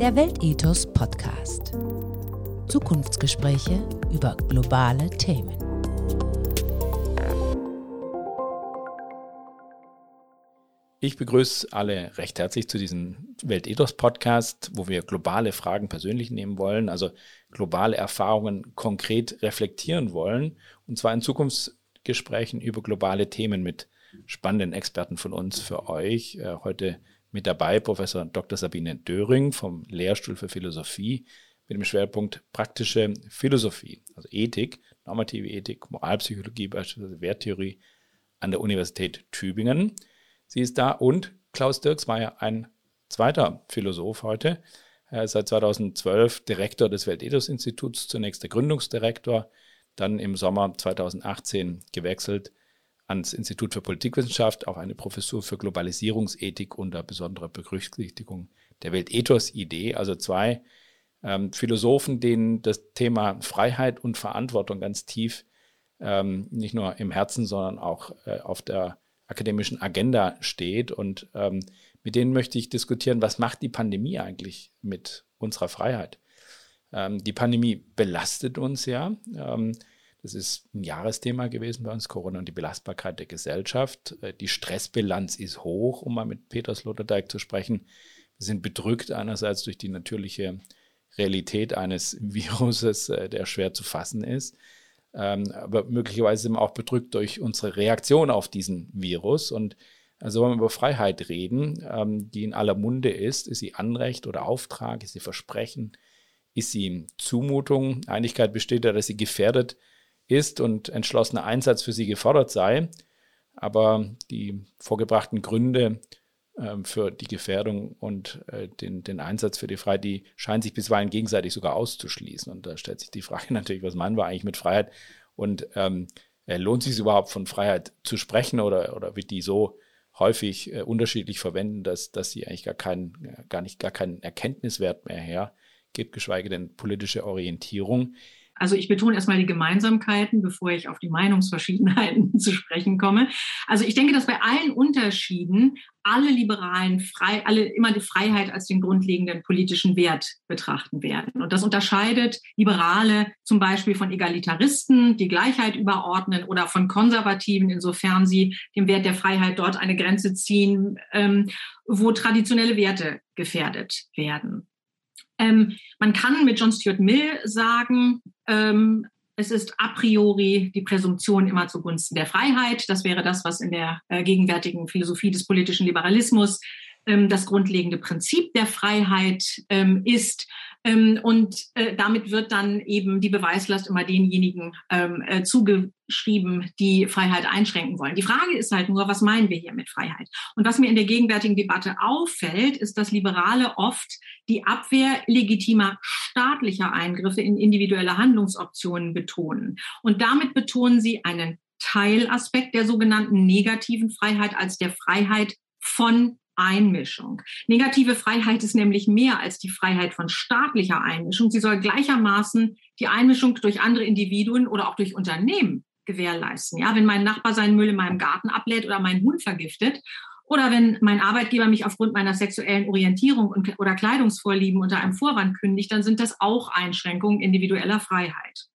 Der Weltethos Podcast. Zukunftsgespräche über globale Themen. Ich begrüße alle recht herzlich zu diesem Weltethos-Podcast, wo wir globale Fragen persönlich nehmen wollen, also globale Erfahrungen konkret reflektieren wollen, und zwar in Zukunftsgesprächen über globale Themen mit spannenden Experten von uns für euch. Äh, heute mit dabei Professor Dr. Sabine Döring vom Lehrstuhl für Philosophie mit dem Schwerpunkt praktische Philosophie, also Ethik, normative Ethik, Moralpsychologie, beispielsweise Werttheorie an der Universität Tübingen. Sie ist da und Klaus Dirks war ja ein zweiter Philosoph heute. Seit 2012 Direktor des Weltethos-Instituts, zunächst der Gründungsdirektor, dann im Sommer 2018 gewechselt ans Institut für Politikwissenschaft, auch eine Professur für Globalisierungsethik unter besonderer Berücksichtigung der Weltethos-Idee. Also zwei ähm, Philosophen, denen das Thema Freiheit und Verantwortung ganz tief ähm, nicht nur im Herzen, sondern auch äh, auf der akademischen Agenda steht. Und ähm, mit denen möchte ich diskutieren, was macht die Pandemie eigentlich mit unserer Freiheit? Ähm, die Pandemie belastet uns ja. Das ist ein Jahresthema gewesen bei uns, Corona und die Belastbarkeit der Gesellschaft. Äh, die Stressbilanz ist hoch, um mal mit Peter Sloterdijk zu sprechen. Wir sind bedrückt einerseits durch die natürliche Realität eines Viruses, äh, der schwer zu fassen ist. Ähm, aber möglicherweise sind wir auch bedrückt durch unsere Reaktion auf diesen Virus. Und also wenn wir über Freiheit reden, ähm, die in aller Munde ist, ist sie Anrecht oder Auftrag, ist sie Versprechen, ist sie Zumutung. Einigkeit besteht ja, dass sie gefährdet ist und entschlossener Einsatz für sie gefordert sei. Aber die vorgebrachten Gründe ähm, für die Gefährdung und äh, den, den Einsatz für die Freiheit, die scheinen sich bisweilen gegenseitig sogar auszuschließen. Und da stellt sich die Frage natürlich, was meinen wir eigentlich mit Freiheit? Und ähm, äh, lohnt sich überhaupt von Freiheit zu sprechen oder, oder wird die so häufig äh, unterschiedlich verwenden, dass, dass sie eigentlich gar keinen, äh, gar nicht, gar keinen Erkenntniswert mehr hergibt, geschweige denn politische Orientierung. Also ich betone erstmal die Gemeinsamkeiten, bevor ich auf die Meinungsverschiedenheiten zu sprechen komme. Also ich denke, dass bei allen Unterschieden alle Liberalen frei, alle immer die Freiheit als den grundlegenden politischen Wert betrachten werden. Und das unterscheidet Liberale zum Beispiel von Egalitaristen, die Gleichheit überordnen, oder von Konservativen, insofern sie dem Wert der Freiheit dort eine Grenze ziehen, ähm, wo traditionelle Werte gefährdet werden. Ähm, man kann mit John Stuart Mill sagen, ähm, es ist a priori die Präsumption immer zugunsten der Freiheit. Das wäre das, was in der äh, gegenwärtigen Philosophie des politischen Liberalismus ähm, das grundlegende Prinzip der Freiheit ähm, ist. Ähm, und äh, damit wird dann eben die Beweislast immer denjenigen ähm, äh, zugeschrieben, die Freiheit einschränken wollen. Die Frage ist halt nur, was meinen wir hier mit Freiheit? Und was mir in der gegenwärtigen Debatte auffällt, ist, dass Liberale oft die Abwehr legitimer staatlicher Eingriffe in individuelle Handlungsoptionen betonen. Und damit betonen sie einen Teilaspekt der sogenannten negativen Freiheit als der Freiheit von Einmischung. Negative Freiheit ist nämlich mehr als die Freiheit von staatlicher Einmischung. Sie soll gleichermaßen die Einmischung durch andere Individuen oder auch durch Unternehmen gewährleisten. Ja, wenn mein Nachbar seinen Müll in meinem Garten ablädt oder meinen Hund vergiftet oder wenn mein Arbeitgeber mich aufgrund meiner sexuellen Orientierung oder Kleidungsvorlieben unter einem Vorwand kündigt, dann sind das auch Einschränkungen individueller Freiheit.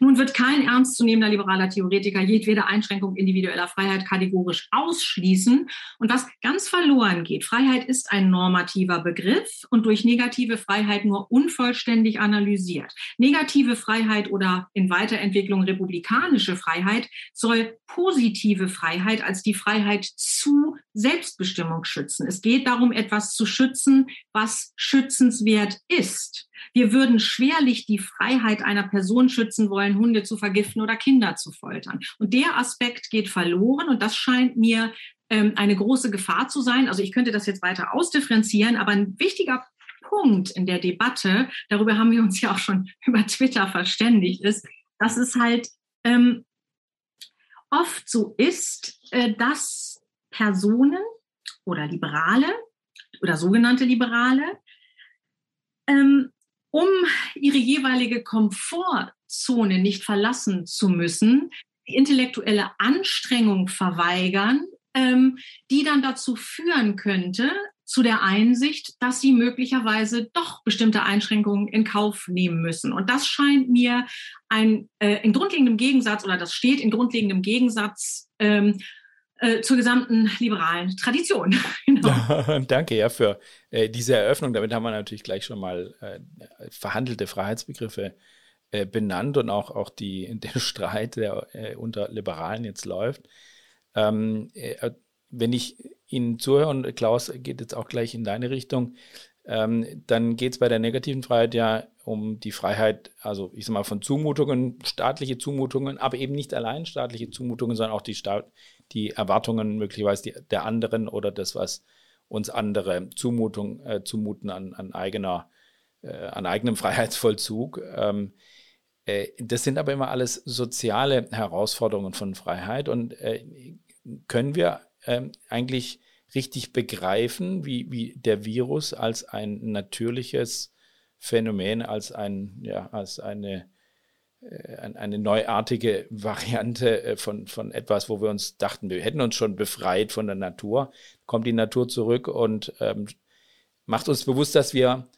Nun wird kein ernstzunehmender liberaler Theoretiker jedwede Einschränkung individueller Freiheit kategorisch ausschließen. Und was ganz verloren geht, Freiheit ist ein normativer Begriff und durch negative Freiheit nur unvollständig analysiert. Negative Freiheit oder in Weiterentwicklung republikanische Freiheit soll positive Freiheit als die Freiheit zu Selbstbestimmung schützen. Es geht darum, etwas zu schützen, was schützenswert ist. Wir würden schwerlich die Freiheit einer Person schützen wollen, Hunde zu vergiften oder Kinder zu foltern. Und der Aspekt geht verloren und das scheint mir ähm, eine große Gefahr zu sein. Also ich könnte das jetzt weiter ausdifferenzieren, aber ein wichtiger Punkt in der Debatte, darüber haben wir uns ja auch schon über Twitter verständigt, ist, dass es halt ähm, oft so ist, äh, dass Personen oder Liberale oder sogenannte Liberale ähm, um ihre jeweilige Komfortzone nicht verlassen zu müssen, die intellektuelle Anstrengung verweigern, ähm, die dann dazu führen könnte, zu der Einsicht, dass sie möglicherweise doch bestimmte Einschränkungen in Kauf nehmen müssen. Und das scheint mir ein äh, in grundlegendem Gegensatz oder das steht in grundlegendem Gegensatz ähm, äh, zur gesamten liberalen Tradition. genau. Danke ja für äh, diese Eröffnung. Damit haben wir natürlich gleich schon mal äh, verhandelte Freiheitsbegriffe äh, benannt und auch, auch die, den Streit, der äh, unter Liberalen jetzt läuft. Ähm, wenn ich Ihnen zuhöre, und Klaus geht jetzt auch gleich in deine Richtung, ähm, dann geht es bei der negativen Freiheit ja um die Freiheit, also ich sag mal von Zumutungen, staatliche Zumutungen, aber eben nicht allein staatliche Zumutungen, sondern auch die, Staat, die Erwartungen möglicherweise die, der anderen oder das, was uns andere Zumutung, äh, zumuten an, an, eigener, äh, an eigenem Freiheitsvollzug. Ähm, äh, das sind aber immer alles soziale Herausforderungen von Freiheit und äh, können wir ähm, eigentlich richtig begreifen, wie, wie der Virus als ein natürliches Phänomen, als, ein, ja, als eine, äh, eine neuartige Variante äh, von, von etwas, wo wir uns dachten, wir hätten uns schon befreit von der Natur, kommt die Natur zurück und ähm, macht uns bewusst, dass wir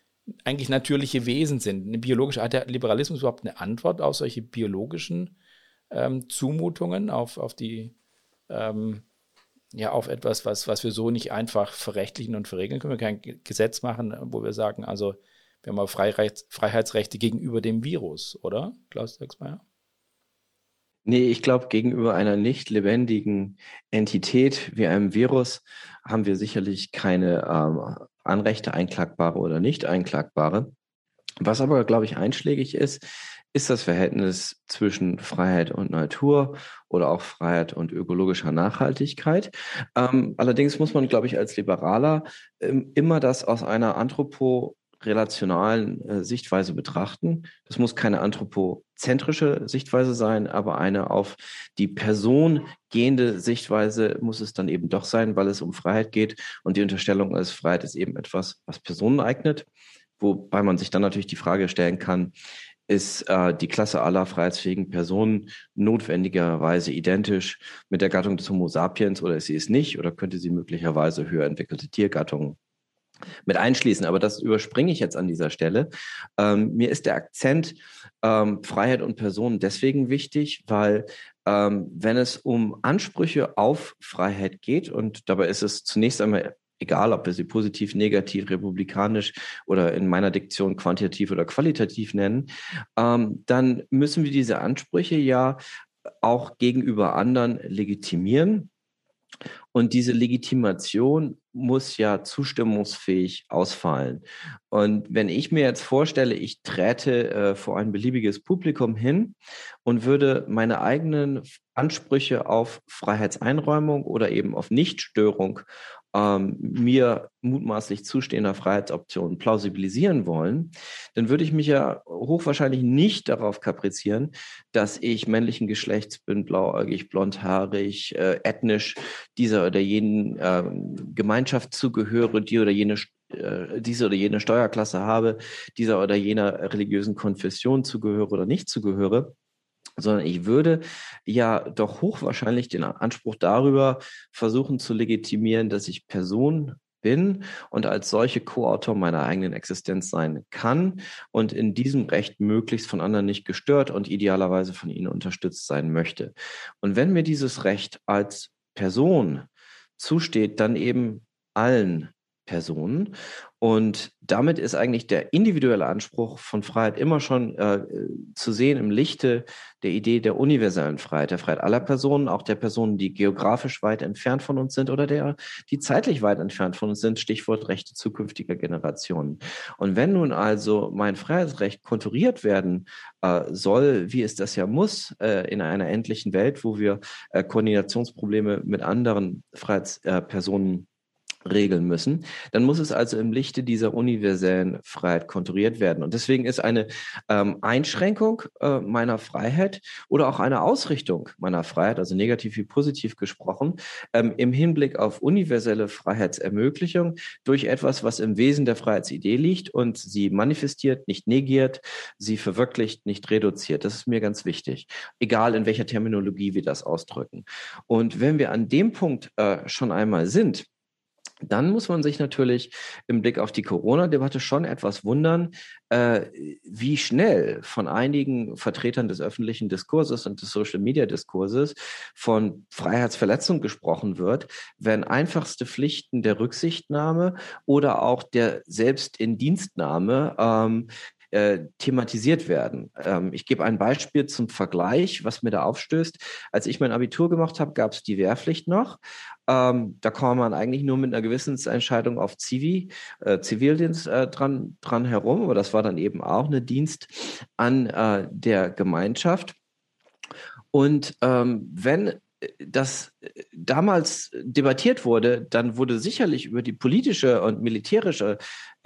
eigentlich natürliche Wesen sind. Eine biologische, hat der Liberalismus überhaupt eine Antwort auf solche biologischen ähm, Zumutungen, auf, auf die ähm, ja auf etwas, was, was wir so nicht einfach verrechtlichen und verregeln können. Wir können kein Gesetz machen, wo wir sagen, also wir haben Freiheits Freiheitsrechte gegenüber dem Virus, oder, Klaus Dexmeier? Nee, ich glaube, gegenüber einer nicht lebendigen Entität wie einem Virus haben wir sicherlich keine ähm, Anrechte, einklagbare oder nicht einklagbare. Was aber, glaube ich, einschlägig ist, ist das Verhältnis zwischen Freiheit und Natur oder auch Freiheit und ökologischer Nachhaltigkeit. Ähm, allerdings muss man, glaube ich, als Liberaler ähm, immer das aus einer anthroporelationalen äh, Sichtweise betrachten. Das muss keine anthropozentrische Sichtweise sein, aber eine auf die Person gehende Sichtweise muss es dann eben doch sein, weil es um Freiheit geht und die Unterstellung ist, Freiheit ist eben etwas, was Personen eignet. Wobei man sich dann natürlich die Frage stellen kann, ist äh, die Klasse aller freiheitsfähigen Personen notwendigerweise identisch mit der Gattung des Homo sapiens oder ist sie es nicht oder könnte sie möglicherweise höher entwickelte Tiergattungen mit einschließen. Aber das überspringe ich jetzt an dieser Stelle. Ähm, mir ist der Akzent ähm, Freiheit und Personen deswegen wichtig, weil ähm, wenn es um Ansprüche auf Freiheit geht, und dabei ist es zunächst einmal egal ob wir sie positiv, negativ, republikanisch oder in meiner Diktion quantitativ oder qualitativ nennen, ähm, dann müssen wir diese Ansprüche ja auch gegenüber anderen legitimieren. Und diese Legitimation muss ja zustimmungsfähig ausfallen. Und wenn ich mir jetzt vorstelle, ich träte äh, vor ein beliebiges Publikum hin und würde meine eigenen Ansprüche auf Freiheitseinräumung oder eben auf Nichtstörung ähm, mir mutmaßlich zustehender Freiheitsoptionen plausibilisieren wollen, dann würde ich mich ja hochwahrscheinlich nicht darauf kaprizieren, dass ich männlichen Geschlechts bin, blauäugig, blondhaarig, äh, ethnisch dieser oder jenen äh, Gemeinschaft zugehöre, die oder jene äh, diese oder jene Steuerklasse habe, dieser oder jener religiösen Konfession zugehöre oder nicht zugehöre, sondern ich würde ja doch hochwahrscheinlich den Anspruch darüber versuchen zu legitimieren, dass ich Person bin und als solche Co-Autor meiner eigenen Existenz sein kann und in diesem Recht möglichst von anderen nicht gestört und idealerweise von ihnen unterstützt sein möchte. Und wenn mir dieses Recht als Person zusteht, dann eben allen Personen. Und damit ist eigentlich der individuelle Anspruch von Freiheit immer schon äh, zu sehen im Lichte der Idee der universellen Freiheit, der Freiheit aller Personen, auch der Personen, die geografisch weit entfernt von uns sind oder der, die zeitlich weit entfernt von uns sind, Stichwort Rechte zukünftiger Generationen. Und wenn nun also mein Freiheitsrecht konturiert werden äh, soll, wie es das ja muss, äh, in einer endlichen Welt, wo wir äh, Koordinationsprobleme mit anderen Freiheitspersonen regeln müssen, dann muss es also im Lichte dieser universellen Freiheit konturiert werden. Und deswegen ist eine ähm, Einschränkung äh, meiner Freiheit oder auch eine Ausrichtung meiner Freiheit, also negativ wie positiv gesprochen, ähm, im Hinblick auf universelle Freiheitsermöglichung durch etwas, was im Wesen der Freiheitsidee liegt und sie manifestiert, nicht negiert, sie verwirklicht, nicht reduziert. Das ist mir ganz wichtig, egal in welcher Terminologie wir das ausdrücken. Und wenn wir an dem Punkt äh, schon einmal sind, Dann muss man sich natürlich im Blick auf die Corona-Debatte schon etwas wundern, äh, wie schnell von einigen Vertretern des öffentlichen Diskurses und des Social-Media-Diskurses von Freiheitsverletzung gesprochen wird, wenn einfachste Pflichten der Rücksichtnahme oder auch der Selbstindienstnahme ähm, äh, thematisiert werden. Ähm, ich gebe ein Beispiel zum Vergleich, was mir da aufstößt. Als ich mein Abitur gemacht habe, gab es die Wehrpflicht noch. Ähm, da kam man eigentlich nur mit einer Gewissensentscheidung auf Zivi, äh, Zivildienst äh, dran, dran herum, aber das war dann eben auch eine Dienst an äh, der Gemeinschaft. Und ähm, wenn das damals debattiert wurde, dann wurde sicherlich über die politische und militärische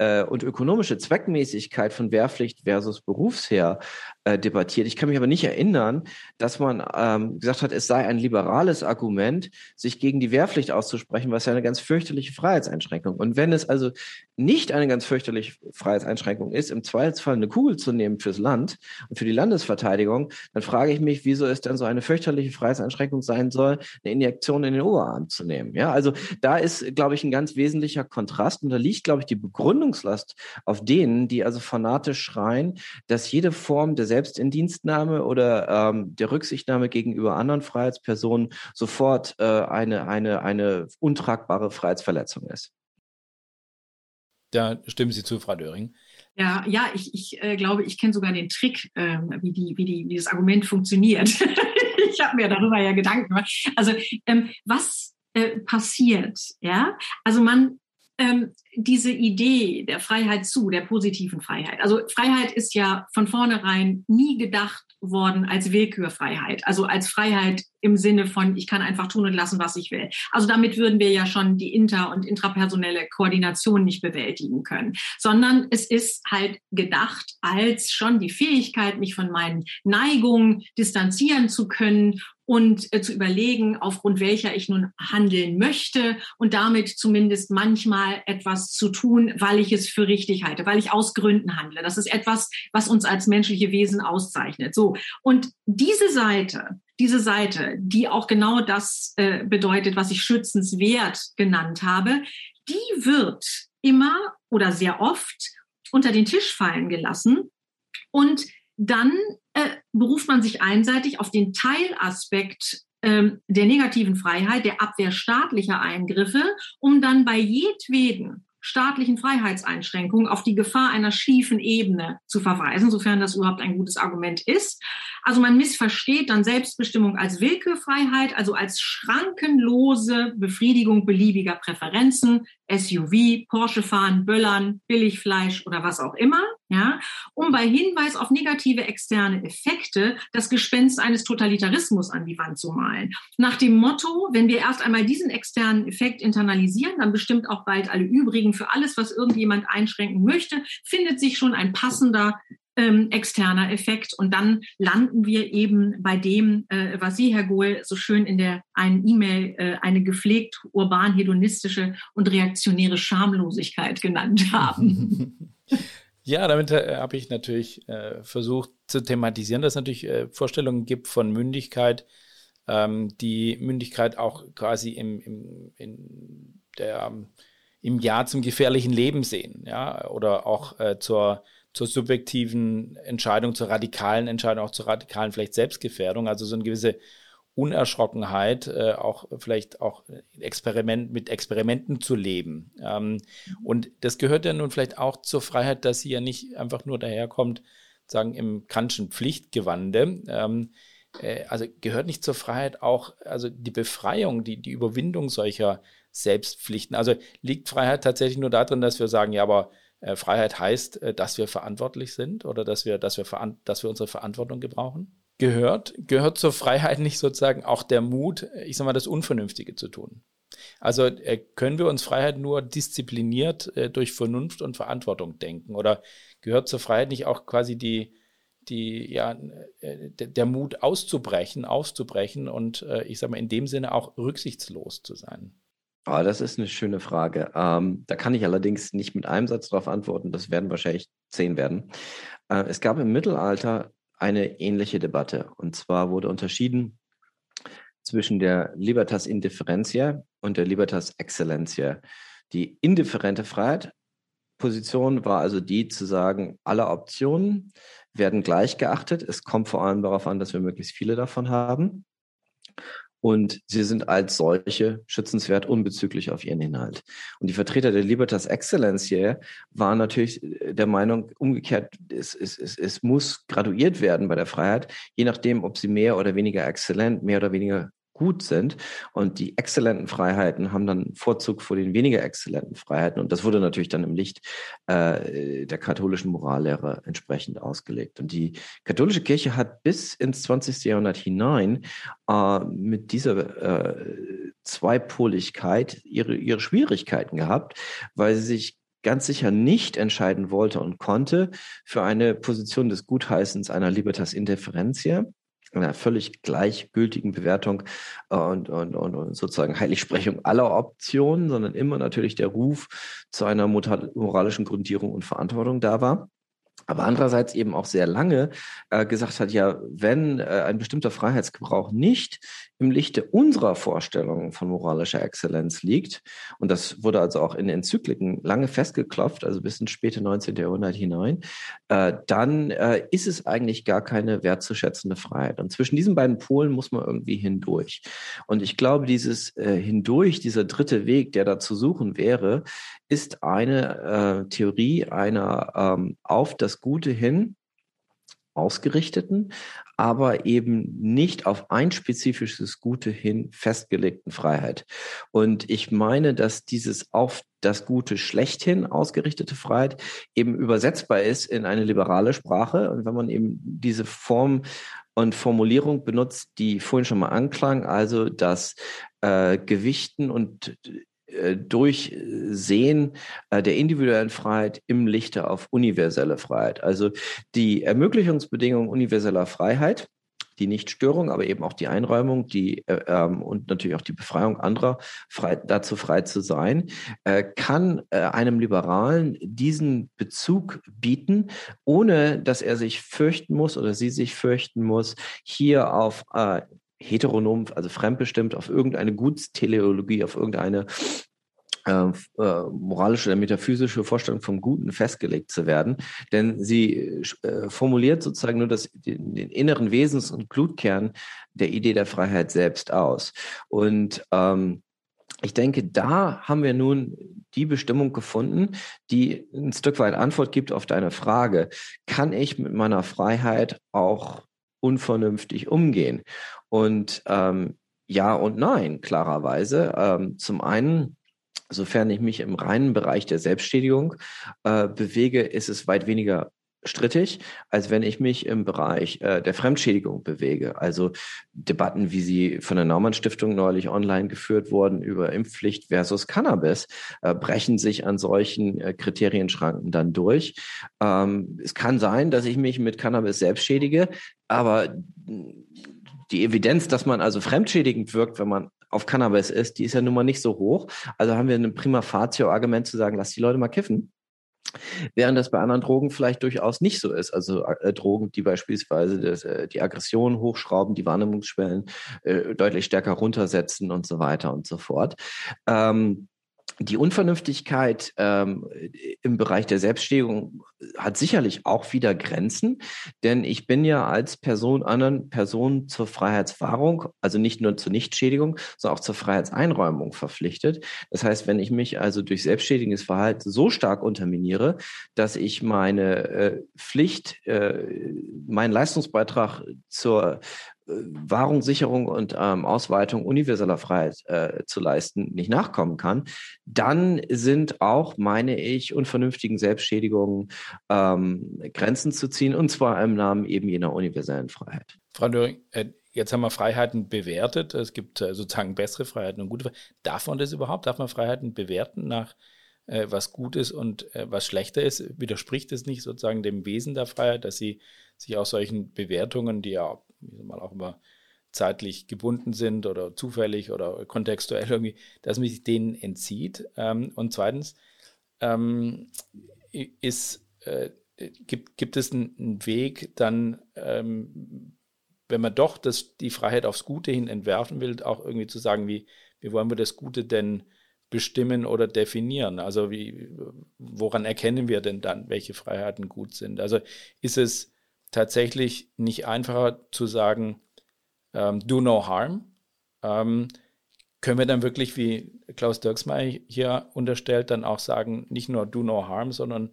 äh, und ökonomische Zweckmäßigkeit von Wehrpflicht versus Berufsheer äh, debattiert. Ich kann mich aber nicht erinnern, dass man ähm, gesagt hat, es sei ein liberales Argument, sich gegen die Wehrpflicht auszusprechen, was ja eine ganz fürchterliche Freiheitseinschränkung. Und wenn es also nicht eine ganz fürchterliche Freiheitseinschränkung ist, im Zweifelsfall eine Kugel zu nehmen fürs Land und für die Landesverteidigung, dann frage ich mich, wieso es denn so eine fürchterliche Freiheitseinschränkung sein soll, eine Injektion in den Oberarm zu nehmen. Ja, also da ist, glaube ich, ein ganz wesentlicher Kontrast und da liegt, glaube ich, die Begründungslast auf denen, die also fanatisch schreien, dass jede Form der Selbstindienstnahme oder ähm, der Rücksichtnahme gegenüber anderen Freiheitspersonen sofort äh, eine, eine, eine untragbare Freiheitsverletzung ist. Da stimmen Sie zu, Frau Döring. Ja, ja, ich, ich äh, glaube, ich kenne sogar den Trick, ähm, wie, die, wie, die, wie das Argument funktioniert. ich habe mir darüber ja Gedanken gemacht. Also ähm, was äh, passiert? Ja, also man ähm, diese Idee der Freiheit zu, der positiven Freiheit. Also Freiheit ist ja von vornherein nie gedacht worden als Willkürfreiheit, also als Freiheit im Sinne von, ich kann einfach tun und lassen, was ich will. Also damit würden wir ja schon die inter- und intrapersonelle Koordination nicht bewältigen können, sondern es ist halt gedacht als schon die Fähigkeit, mich von meinen Neigungen distanzieren zu können und äh, zu überlegen, aufgrund welcher ich nun handeln möchte und damit zumindest manchmal etwas zu tun, weil ich es für richtig halte, weil ich aus Gründen handle. Das ist etwas, was uns als menschliche Wesen auszeichnet. So. Und diese Seite, diese Seite, die auch genau das äh, bedeutet, was ich schützenswert genannt habe, die wird immer oder sehr oft unter den Tisch fallen gelassen und dann äh, beruft man sich einseitig auf den Teilaspekt ähm, der negativen Freiheit, der Abwehr staatlicher Eingriffe, um dann bei jedweden staatlichen Freiheitseinschränkungen auf die Gefahr einer schiefen Ebene zu verweisen, sofern das überhaupt ein gutes Argument ist. Also man missversteht dann Selbstbestimmung als Willkürfreiheit, also als schrankenlose Befriedigung beliebiger Präferenzen, SUV, Porsche fahren, Böllern, Billigfleisch oder was auch immer, ja, um bei Hinweis auf negative externe Effekte das Gespenst eines Totalitarismus an die Wand zu malen. Nach dem Motto, wenn wir erst einmal diesen externen Effekt internalisieren, dann bestimmt auch bald alle übrigen für alles, was irgendjemand einschränken möchte, findet sich schon ein passender ähm, externer Effekt. Und dann landen wir eben bei dem, äh, was Sie, Herr Gohl, so schön in der einen E-Mail äh, eine gepflegt urban-hedonistische und reaktionäre Schamlosigkeit genannt haben. Ja, damit äh, habe ich natürlich äh, versucht zu thematisieren, dass es natürlich äh, Vorstellungen gibt von Mündigkeit, ähm, die Mündigkeit auch quasi im, im, in der, im Jahr zum gefährlichen Leben sehen, ja, oder auch äh, zur zur subjektiven Entscheidung, zur radikalen Entscheidung, auch zur radikalen vielleicht Selbstgefährdung, also so eine gewisse Unerschrockenheit, äh, auch vielleicht auch Experiment, mit Experimenten zu leben. Ähm, und das gehört ja nun vielleicht auch zur Freiheit, dass sie ja nicht einfach nur daherkommt, sagen im Kantschen Pflichtgewande. Ähm, äh, also gehört nicht zur Freiheit auch, also die Befreiung, die, die Überwindung solcher Selbstpflichten. Also liegt Freiheit tatsächlich nur darin, dass wir sagen, ja, aber äh, Freiheit heißt, äh, dass wir verantwortlich sind oder dass wir, dass wir, dass wir unsere Verantwortung gebrauchen. Gehört, gehört zur Freiheit nicht sozusagen auch der Mut, ich sag mal, das Unvernünftige zu tun. Also äh, können wir uns Freiheit nur diszipliniert durch Vernunft und Verantwortung denken? Oder gehört zur Freiheit nicht auch quasi die, die, ja, der Mut auszubrechen, auszubrechen und ich sage mal in dem Sinne auch rücksichtslos zu sein? Oh, das ist eine schöne Frage. Ähm, da kann ich allerdings nicht mit einem Satz darauf antworten. Das werden wahrscheinlich zehn werden. Äh, es gab im Mittelalter eine ähnliche Debatte. Und zwar wurde unterschieden zwischen der Libertas Indifferentia und der Libertas Excellentia. Die indifferente Freiheit Position war also die zu sagen, alle Optionen werden gleich geachtet. Es kommt vor allem darauf an, dass wir möglichst viele davon haben. Und sie sind als solche schützenswert unbezüglich auf ihren Inhalt. Und die Vertreter der Libertas Excellence hier waren natürlich der Meinung, umgekehrt, es, es, es, es muss graduiert werden bei der Freiheit, je nachdem, ob sie mehr oder weniger exzellent, mehr oder weniger gut sind. Und die exzellenten Freiheiten haben dann Vorzug vor den weniger exzellenten Freiheiten. Und das wurde natürlich dann im Licht äh, der katholischen Morallehre entsprechend ausgelegt. Und die katholische Kirche hat bis ins 20. Jahrhundert hinein äh, mit dieser äh, Zweipoligkeit ihre, ihre Schwierigkeiten gehabt, weil sie sich ganz sicher nicht entscheiden wollte und konnte für eine Position des Gutheißens einer Libertas Indifferentia einer völlig gleichgültigen Bewertung äh, und, und, und, sozusagen Heiligsprechung aller Optionen, sondern immer natürlich der Ruf zu einer moralischen Grundierung und Verantwortung da war aber andererseits eben auch sehr lange äh, gesagt hat, ja, wenn äh, ein bestimmter Freiheitsgebrauch nicht im Lichte unserer Vorstellungen von moralischer Exzellenz liegt, und das wurde also auch in Enzykliken lange festgeklopft, also bis ins späte 19. Jahrhundert hinein, äh, dann äh, ist es eigentlich gar keine wertzuschätzende Freiheit. Und zwischen diesen beiden Polen muss man irgendwie hindurch. Und ich glaube, dieses äh, hindurch, dieser dritte Weg, der da zu suchen wäre, ist eine äh, Theorie einer ähm, auf das Gute hin ausgerichteten, aber eben nicht auf ein spezifisches Gute hin festgelegten Freiheit. Und ich meine, dass dieses auf das Gute schlechthin ausgerichtete Freiheit eben übersetzbar ist in eine liberale Sprache. Und wenn man eben diese Form und Formulierung benutzt, die vorhin schon mal anklang, also das äh, Gewichten und äh, Durchsehen äh, der individuellen Freiheit im Lichte auf universelle Freiheit. Also die Ermöglichungsbedingungen universeller Freiheit, die Nichtstörung, aber eben auch die Einräumung, die äh, ähm, und natürlich auch die Befreiung anderer, frei, dazu frei zu sein, äh, kann äh, einem Liberalen diesen Bezug bieten, ohne dass er sich fürchten muss oder sie sich fürchten muss, hier auf äh, heteronom, also fremdbestimmt auf irgendeine Gutsteleologie, auf irgendeine äh, äh, moralische oder metaphysische Vorstellung vom Guten festgelegt zu werden. Denn sie äh, formuliert sozusagen nur das, den, den, inneren Wesens- und Blutkern der Idee der Freiheit selbst aus. Und ähm, ich denke, da haben wir nun die Bestimmung gefunden, die ein Stück weit Antwort gibt auf deine Frage. Kann ich mit meiner Freiheit auch unvernünftig umgehen? Und ähm, ja und nein, klarerweise. Ähm, zum einen Sofern ich mich im reinen Bereich der Selbstständigung äh, bewege, ist es weit weniger strittig, als wenn ich mich im Bereich äh, der Fremdschädigung bewege. Also Debatten, wie sie von der Naumann Stiftung neulich online geführt wurden über Impfpflicht versus Cannabis, äh, brechen sich an solchen äh, Kriterienschranken dann durch. Ähm, es kann sein, dass ich mich mit Cannabis selbst schädige, aber die Evidenz, dass man also fremdschädigend wirkt, wenn man auf Cannabis ist, die ist ja nun mal nicht so hoch. Also haben wir ein prima Facio-Argument zu sagen, lass die Leute mal kiffen. Während das bei anderen Drogen vielleicht durchaus nicht so ist. Also äh, Drogen, die beispielsweise das, äh, die Aggression hochschrauben, die Wahrnehmungsschwellen äh, deutlich stärker runtersetzen und so weiter und so fort. Ähm, die Unvernünftigkeit ähm, im Bereich der Selbststehung hat sicherlich auch wieder Grenzen, denn ich bin ja als Person anderen Personen zur Freiheitswahrung, also nicht nur zur Nichtschädigung, sondern auch zur Freiheitseinräumung verpflichtet. Das heißt, wenn ich mich also durch selbstschädigendes Verhalten so stark unterminiere, dass ich meine äh, Pflicht, äh, meinen Leistungsbeitrag zur Wahrung, Sicherung und ähm, Ausweitung universeller Freiheit äh, zu leisten, nicht nachkommen kann, dann sind auch, meine ich, unvernünftigen Selbstschädigungen ähm, Grenzen zu ziehen, und zwar im Namen eben jener universellen Freiheit. Frau Döring, äh, jetzt haben wir Freiheiten bewertet. Es gibt äh, sozusagen bessere Freiheiten und gute Freiheiten. Darf man das überhaupt? Darf man Freiheiten bewerten nach äh, was gut ist und äh, was schlechter ist? Widerspricht es nicht sozusagen dem Wesen der Freiheit, dass sie sich auch solchen Bewertungen, die ja mal auch immer zeitlich gebunden sind oder zufällig oder kontextuell irgendwie, dass man sich denen entzieht. Ähm, und zweitens ähm, ist, äh, gibt, gibt es einen, Weg, dann, ähm, wenn man doch das, die Freiheit aufs Gute hin entwerfen will, auch irgendwie zu sagen, wie, wie wollen wir das Gute denn bestimmen oder definieren? Also wie, woran erkennen wir denn dann, welche Freiheiten gut sind? Also ist es tatsächlich nicht einfacher zu sagen, ähm, do no harm? Ähm, können wir dann wirklich, wie Klaus Dirksmeier hier unterstellt, dann auch sagen, nicht nur do no harm, sondern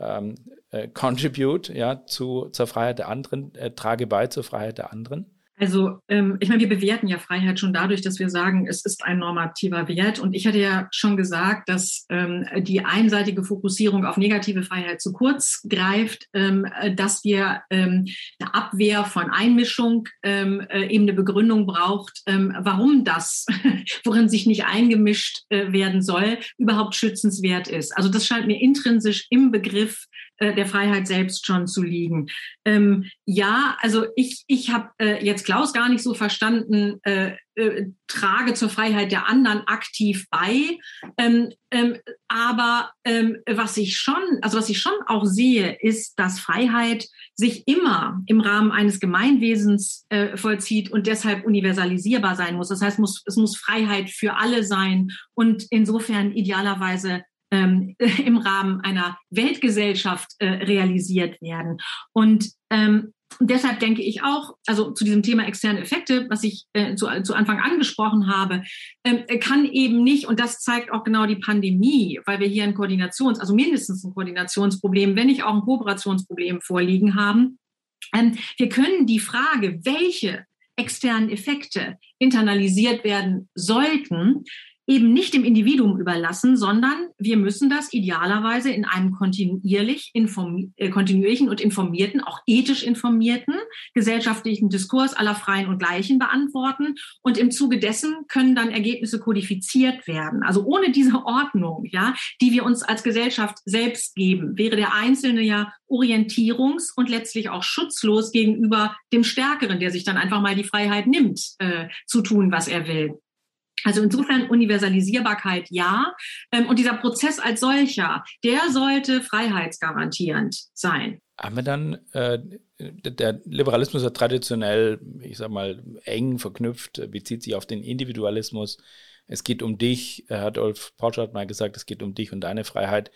ähm, äh, contribute ja, zu, zur Freiheit der anderen, äh, trage bei zur Freiheit der anderen? Also ähm, ich meine, wir bewerten ja Freiheit schon dadurch, dass wir sagen, es ist ein normativer Wert. Und ich hatte ja schon gesagt, dass ähm, die einseitige Fokussierung auf negative Freiheit zu kurz greift, ähm, dass wir ähm, eine Abwehr von Einmischung ähm, äh, eben eine Begründung braucht, ähm, warum das, worin sich nicht eingemischt äh, werden soll, überhaupt schützenswert ist. Also das scheint mir intrinsisch im Begriff äh, der Freiheit selbst schon zu liegen. Ähm, ja, also ich, ich habe äh, jetzt Klaus gar nicht so verstanden, äh, äh, trage zur Freiheit der anderen aktiv bei. Ähm, ähm, aber ähm, was ich schon, also was ich schon auch sehe, ist, dass Freiheit sich immer im Rahmen eines Gemeinwesens äh, vollzieht und deshalb universalisierbar sein muss. Das heißt, muss, es muss Freiheit für alle sein und insofern idealerweise ähm, im Rahmen einer Weltgesellschaft äh, realisiert werden. Und ähm, deshalb denke ich auch, also zu diesem Thema externe Effekte, was ich äh, zu, zu Anfang angesprochen habe, ähm, kann eben nicht, und das zeigt auch genau die Pandemie, weil wir hier ein Koordinations-, also mindestens ein Koordinationsproblem, wenn nicht auch ein Kooperationsproblem vorliegen haben. Ähm, wir können die Frage, welche externen Effekte internalisiert werden sollten, eben nicht dem Individuum überlassen, sondern wir müssen das idealerweise in einem kontinuierlich informi äh, kontinuierlichen und informierten, auch ethisch informierten gesellschaftlichen Diskurs aller Freien und Gleichen beantworten. Und im Zuge dessen können dann Ergebnisse kodifiziert werden. Also ohne diese Ordnung, ja, die wir uns als Gesellschaft selbst geben, wäre der Einzelne ja orientierungs- und letztlich auch schutzlos gegenüber dem Stärkeren, der sich dann einfach mal die Freiheit nimmt, äh, zu tun, was er will. Also insofern Universalisierbarkeit ja. Ähm, und dieser Prozess als solcher, der sollte freiheitsgarantierend sein. Haben wir dann, äh, der Liberalismus ist traditionell, ich sag mal, eng verknüpft, bezieht sich auf den Individualismus. Es geht um dich, Adolf Porsche hat mal gesagt, es geht um dich und deine Freiheit.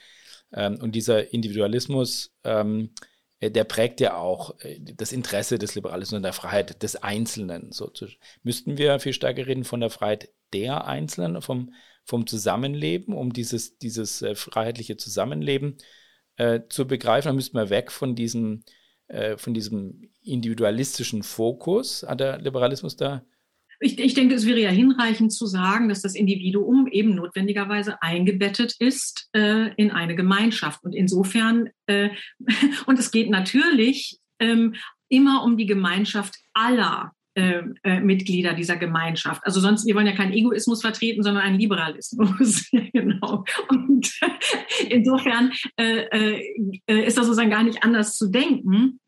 Ähm, und dieser Individualismus, ähm, äh, der prägt ja auch äh, das Interesse des Liberalismus und der Freiheit des Einzelnen. So müssten wir viel stärker reden von der Freiheit der Einzelnen, vom, vom Zusammenleben, um dieses, dieses äh, freiheitliche Zusammenleben äh, zu begreifen. Dann müssten wir weg von diesem, äh, von diesem individualistischen Fokus. Hat der Liberalismus da ich, ich, denke, es wäre ja hinreichend zu sagen, dass das Individuum eben notwendigerweise eingebettet ist äh, in eine Gemeinschaft. Und insofern, äh, und es geht natürlich ähm, immer um die Gemeinschaft aller äh, äh, Mitglieder dieser Gemeinschaft. Also sonst, wir wollen ja keinen Egoismus vertreten, sondern einen Liberalismus. genau. Und insofern äh, äh, ist das sozusagen gar nicht anders zu denken.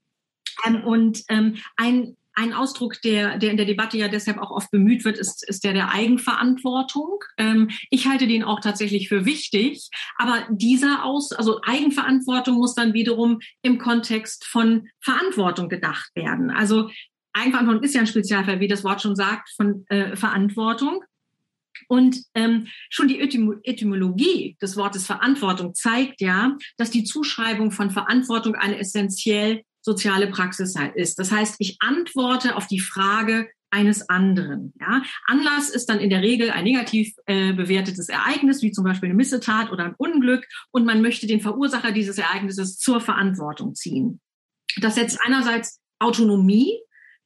Ähm, und ähm, ein ein Ausdruck, der, der in der Debatte ja deshalb auch oft bemüht wird, ist, ist der der Eigenverantwortung. Ähm, ich halte den auch tatsächlich für wichtig. Aber dieser Aus, also Eigenverantwortung muss dann wiederum im Kontext von Verantwortung gedacht werden. Also Eigenverantwortung ist ja ein Spezialfall, wie das Wort schon sagt, von äh, Verantwortung. Und ähm, schon die Etymologie des Wortes Verantwortung zeigt ja, dass die Zuschreibung von Verantwortung eine essentiell soziale Praxis ist. Das heißt, ich antworte auf die Frage eines anderen. Ja? Anlass ist dann in der Regel ein negativ äh, bewertetes Ereignis, wie zum Beispiel eine Missetat oder ein Unglück, und man möchte den Verursacher dieses Ereignisses zur Verantwortung ziehen. Das setzt einerseits Autonomie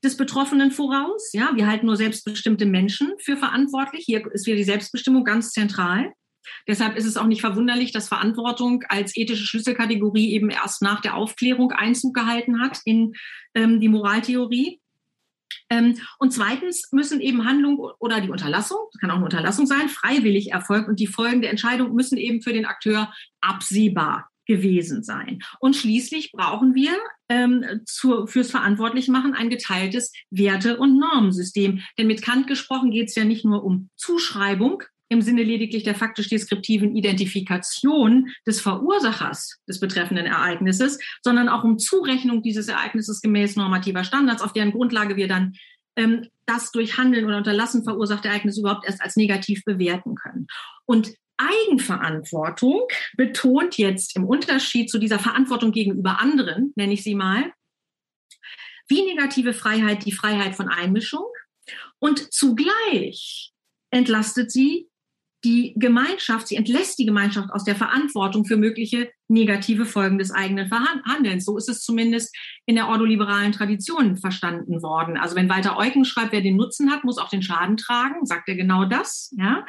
des Betroffenen voraus. Ja, wir halten nur selbstbestimmte Menschen für verantwortlich. Hier ist wieder die Selbstbestimmung ganz zentral. Deshalb ist es auch nicht verwunderlich, dass Verantwortung als ethische Schlüsselkategorie eben erst nach der Aufklärung Einzug gehalten hat in ähm, die Moraltheorie. Ähm, und zweitens müssen eben Handlung oder die Unterlassung, das kann auch eine Unterlassung sein, freiwillig erfolgt und die Folgen der Entscheidung müssen eben für den Akteur absehbar gewesen sein. Und schließlich brauchen wir ähm, zu, fürs Verantwortlichmachen ein geteiltes Werte- und Normensystem. Denn mit Kant gesprochen geht es ja nicht nur um Zuschreibung, im Sinne lediglich der faktisch deskriptiven Identifikation des Verursachers des betreffenden Ereignisses, sondern auch um Zurechnung dieses Ereignisses gemäß normativer Standards, auf deren Grundlage wir dann ähm, das durch Handeln oder Unterlassen verursachte Ereignis überhaupt erst als negativ bewerten können. Und Eigenverantwortung betont jetzt im Unterschied zu dieser Verantwortung gegenüber anderen, nenne ich sie mal, wie negative Freiheit die Freiheit von Einmischung und zugleich entlastet sie die Gemeinschaft, sie entlässt die Gemeinschaft aus der Verantwortung für mögliche negative Folgen des eigenen Handelns. So ist es zumindest in der ordoliberalen Tradition verstanden worden. Also wenn Walter Eucken schreibt, wer den Nutzen hat, muss auch den Schaden tragen, sagt er genau das. Ja?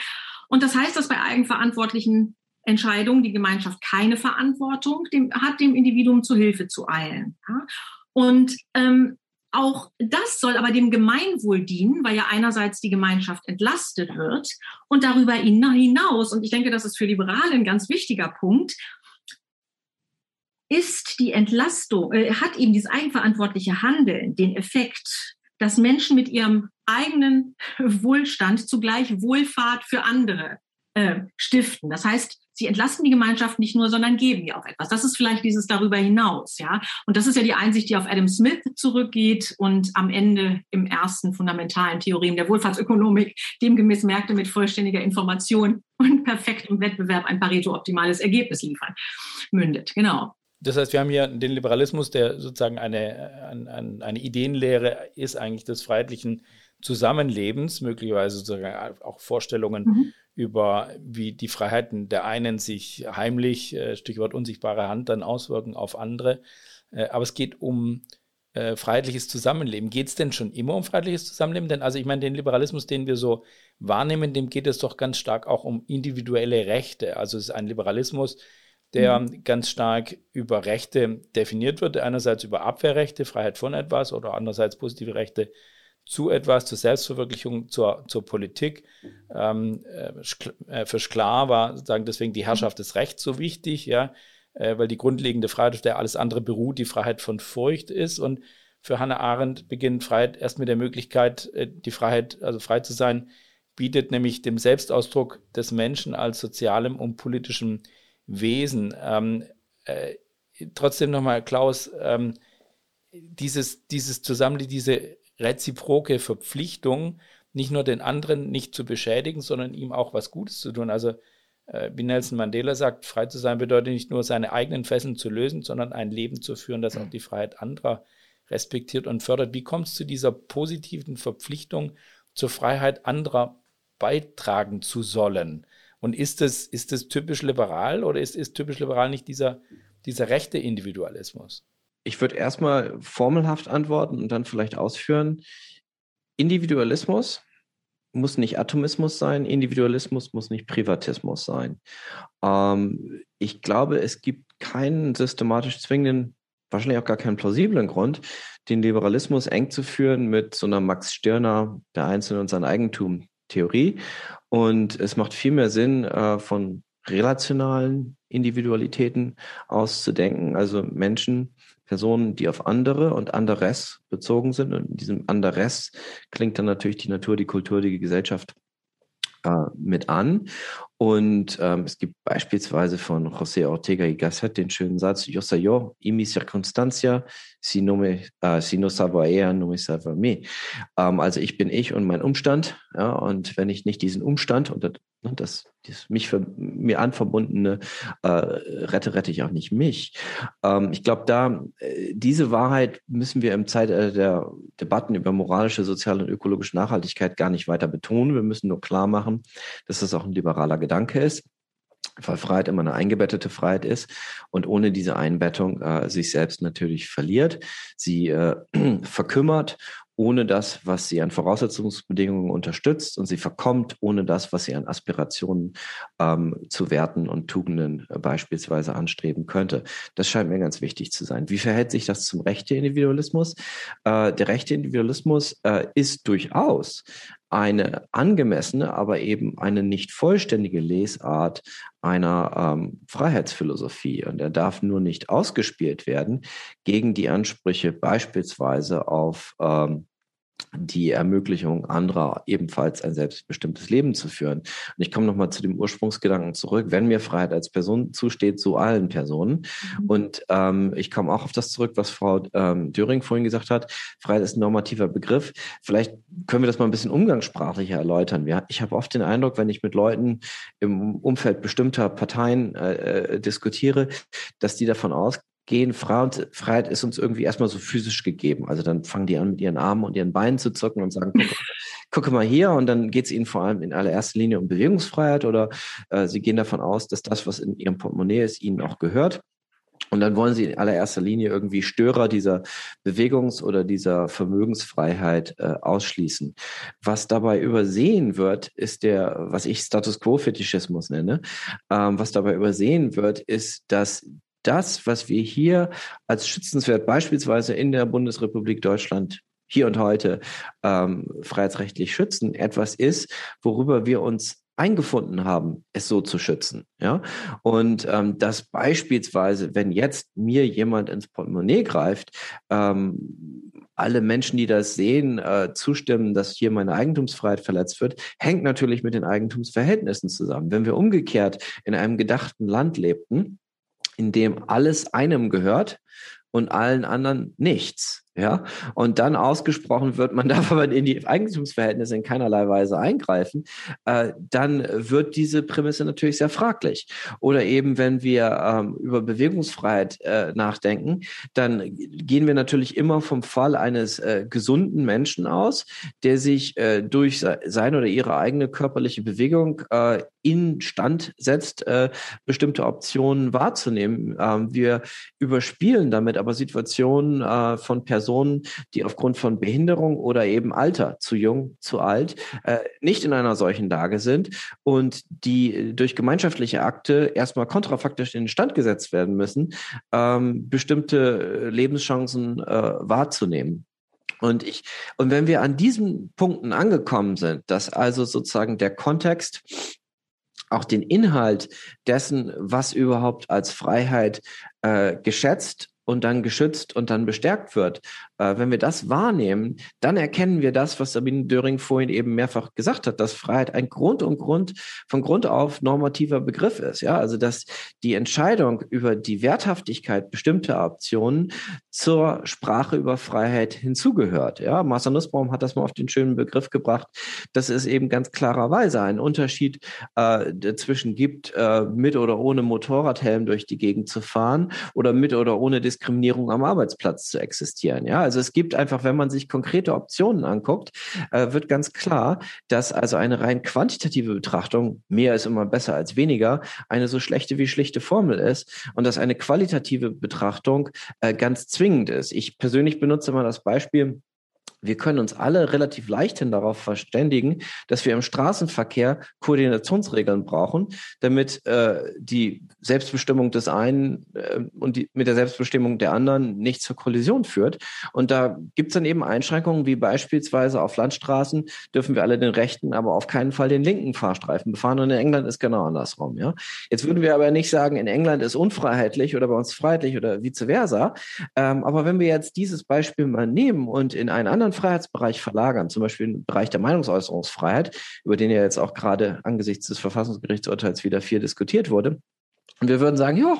Und das heißt, dass bei eigenverantwortlichen Entscheidungen die Gemeinschaft keine Verantwortung dem, hat, dem Individuum zu Hilfe zu eilen. Ja? Und ähm, auch das soll aber dem Gemeinwohl dienen, weil ja einerseits die Gemeinschaft entlastet wird und darüber hinaus, und ich denke, das ist für Liberale ein ganz wichtiger Punkt, ist die Entlastung, äh, hat eben dieses eigenverantwortliche Handeln den Effekt, dass Menschen mit ihrem eigenen Wohlstand zugleich Wohlfahrt für andere äh, stiften. Das heißt, sie entlasten die Gemeinschaft nicht nur, sondern geben ihr auch etwas. Das ist vielleicht dieses darüber hinaus, ja. Und das ist ja die Einsicht, die auf Adam Smith zurückgeht und am Ende im ersten fundamentalen Theorem der Wohlfahrtsökonomik demgemäß Märkte mit vollständiger Information und perfektem Wettbewerb ein Pareto-optimales Ergebnis liefern, mündet. Genau. Das heißt, wir haben hier den Liberalismus, der sozusagen eine, eine, eine Ideenlehre ist eigentlich des freiheitlichen Zusammenlebens, möglicherweise sozusagen auch Vorstellungen mhm über wie die Freiheiten der einen sich heimlich, äh, Stichwort unsichtbare Hand, dann auswirken auf andere. Äh, aber es geht um äh, freiheitliches Zusammenleben. Geht es denn schon immer um freiheitliches Zusammenleben? Denn also ich meine, den Liberalismus, den wir so wahrnehmen, dem geht es doch ganz stark auch um individuelle Rechte. Also es ist ein Liberalismus, der mhm. ganz stark über Rechte definiert wird. Einerseits über Abwehrrechte, Freiheit von etwas oder andererseits positive Rechte zu etwas, zur Selbstverwirklichung, zur, zur Politik. Ähm, äh, äh, für Sklar war sozusagen deswegen die Herrschaft des Rechts so wichtig, ja, äh, weil die grundlegende Freiheit, auf der alles andere beruht, die Freiheit von Furcht ist. Und für Hannah Arendt beginnt Freiheit erst mit der Möglichkeit, äh, die Freiheit, also frei zu sein, bietet nämlich dem Selbstausdruck des Menschen als sozialem und politischem Wesen. Ähm, äh, trotzdem nochmal, Klaus, ähm, dieses, dieses Zusammenleben, diese reziproke Verpflichtung, nicht nur den anderen nicht zu beschädigen, sondern ihm auch was Gutes zu tun. Also äh, wie Nelson Mandela sagt, frei zu sein bedeutet nicht nur seine eigenen Fesseln zu lösen, sondern ein Leben zu führen, das auch die Freiheit anderer respektiert und fördert. Wie kommt es zu dieser positiven Verpflichtung, zur Freiheit anderer beitragen zu sollen? Und ist es, ist es typisch liberal oder ist, ist typisch liberal nicht dieser, dieser rechte Individualismus? Ich würde erstmal formelhaft antworten und dann vielleicht ausführen. Individualismus muss nicht Atomismus sein, Individualismus muss nicht Privatismus sein. Ähm, ich glaube, es gibt keinen systematisch zwingenden, wahrscheinlich auch gar keinen plausiblen Grund, den Liberalismus eng zu führen mit so einer Max Stirner, der Einzelne und sein Eigentum Theorie. Und es macht viel mehr Sinn, äh, von relationalen Individualitäten auszudenken, also Menschen, Personen, die auf andere und anderes bezogen sind. Und in diesem anderes klingt dann natürlich die Natur, die Kultur, die Gesellschaft äh, mit an. Und ähm, es gibt beispielsweise von José Ortega y Gasset den schönen Satz, Yo soy yo y mi circunstancia, si no, me, uh, si no salva ella, no me salva me. Ähm, also ich bin ich und mein Umstand. Ja, und wenn ich nicht diesen Umstand und das, ne, das, das mich für mir anverbundene äh, rette, rette ich auch nicht mich. Ähm, ich glaube, da äh, diese Wahrheit müssen wir im Zeitalter der Debatten über moralische, soziale und ökologische Nachhaltigkeit gar nicht weiter betonen. Wir müssen nur klar machen, dass das auch ein liberaler Gedanke ist weil Freiheit immer eine eingebettete Freiheit ist und ohne diese Einbettung äh, sich selbst natürlich verliert, sie äh, verkümmert ohne das, was sie an Voraussetzungsbedingungen unterstützt und sie verkommt ohne das, was sie an Aspirationen ähm, zu Werten und Tugenden äh, beispielsweise anstreben könnte. Das scheint mir ganz wichtig zu sein. Wie verhält sich das zum rechten Individualismus? Äh, der rechte Individualismus äh, ist durchaus eine angemessene, aber eben eine nicht vollständige Lesart einer ähm, Freiheitsphilosophie. Und er darf nur nicht ausgespielt werden gegen die Ansprüche beispielsweise auf ähm, die Ermöglichung anderer ebenfalls ein selbstbestimmtes Leben zu führen. Und ich komme nochmal zu dem Ursprungsgedanken zurück. Wenn mir Freiheit als Person zusteht, so allen Personen. Mhm. Und ähm, ich komme auch auf das zurück, was Frau ähm, Döring vorhin gesagt hat. Freiheit ist ein normativer Begriff. Vielleicht können wir das mal ein bisschen umgangssprachlicher erläutern. Ich habe oft den Eindruck, wenn ich mit Leuten im Umfeld bestimmter Parteien äh, äh diskutiere, dass die davon ausgehen, gehen, Freiheit ist uns irgendwie erstmal so physisch gegeben. Also dann fangen die an, mit ihren Armen und ihren Beinen zu zucken und sagen, gucke, gucke mal hier. Und dann geht es ihnen vor allem in allererster Linie um Bewegungsfreiheit oder äh, sie gehen davon aus, dass das, was in ihrem Portemonnaie ist, ihnen auch gehört. Und dann wollen sie in allererster Linie irgendwie Störer dieser Bewegungs- oder dieser Vermögensfreiheit äh, ausschließen. Was dabei übersehen wird, ist der, was ich Status Quo-Fetischismus nenne. Ähm, was dabei übersehen wird, ist, dass das, was wir hier als schützenswert beispielsweise in der Bundesrepublik Deutschland hier und heute ähm, freiheitsrechtlich schützen, etwas ist, worüber wir uns eingefunden haben, es so zu schützen. Ja, und ähm, dass beispielsweise, wenn jetzt mir jemand ins Portemonnaie greift, ähm, alle Menschen, die das sehen, äh, zustimmen, dass hier meine Eigentumsfreiheit verletzt wird, hängt natürlich mit den Eigentumsverhältnissen zusammen. Wenn wir umgekehrt in einem gedachten Land lebten, in dem alles einem gehört und allen anderen nichts, ja, und dann ausgesprochen wird, man darf aber in die Eigentumsverhältnisse in keinerlei Weise eingreifen, äh, dann wird diese Prämisse natürlich sehr fraglich. Oder eben, wenn wir ähm, über Bewegungsfreiheit äh, nachdenken, dann gehen wir natürlich immer vom Fall eines äh, gesunden Menschen aus, der sich äh, durch seine oder ihre eigene körperliche Bewegung äh, in Stand setzt, äh, bestimmte Optionen wahrzunehmen. Ähm, wir überspielen damit aber Situationen äh, von Personen, Personen, die aufgrund von Behinderung oder eben Alter, zu jung, zu alt, äh, nicht in einer solchen Lage sind und die durch gemeinschaftliche Akte erstmal kontrafaktisch in den Stand gesetzt werden müssen, ähm, bestimmte Lebenschancen äh, wahrzunehmen. Und ich, und wenn wir an diesen Punkten angekommen sind, dass also sozusagen der Kontext auch den Inhalt dessen, was überhaupt als Freiheit äh, geschätzt und dann geschützt und dann bestärkt wird. Äh, wenn wir das wahrnehmen, dann erkennen wir das, was Sabine Döring vorhin eben mehrfach gesagt hat, dass Freiheit ein Grund und Grund von Grund auf normativer Begriff ist. Ja, also dass die Entscheidung über die Werthaftigkeit bestimmter Optionen zur Sprache über Freiheit hinzugehört. Ja, Marcel Nussbaum hat das mal auf den schönen Begriff gebracht, dass es eben ganz klarerweise einen Unterschied äh, dazwischen gibt, äh, mit oder ohne Motorradhelm durch die Gegend zu fahren oder mit oder ohne Diskriminierung am Arbeitsplatz zu existieren. Ja, also es gibt einfach, wenn man sich konkrete Optionen anguckt, äh, wird ganz klar, dass also eine rein quantitative Betrachtung, mehr ist immer besser als weniger, eine so schlechte wie schlichte Formel ist und dass eine qualitative Betrachtung äh, ganz zwingend ist. Ich persönlich benutze mal das Beispiel, wir können uns alle relativ leichthin darauf verständigen, dass wir im Straßenverkehr Koordinationsregeln brauchen, damit äh, die Selbstbestimmung des einen äh, und die, mit der Selbstbestimmung der anderen nicht zur Kollision führt. Und da gibt es dann eben Einschränkungen, wie beispielsweise auf Landstraßen dürfen wir alle den rechten, aber auf keinen Fall den linken Fahrstreifen befahren. Und in England ist genau andersrum. Ja? Jetzt würden wir aber nicht sagen, in England ist unfreiheitlich oder bei uns freiheitlich oder vice versa. Ähm, aber wenn wir jetzt dieses Beispiel mal nehmen und in einen anderen Freiheitsbereich verlagern, zum Beispiel im Bereich der Meinungsäußerungsfreiheit, über den ja jetzt auch gerade angesichts des Verfassungsgerichtsurteils wieder viel diskutiert wurde, und wir würden sagen, ja,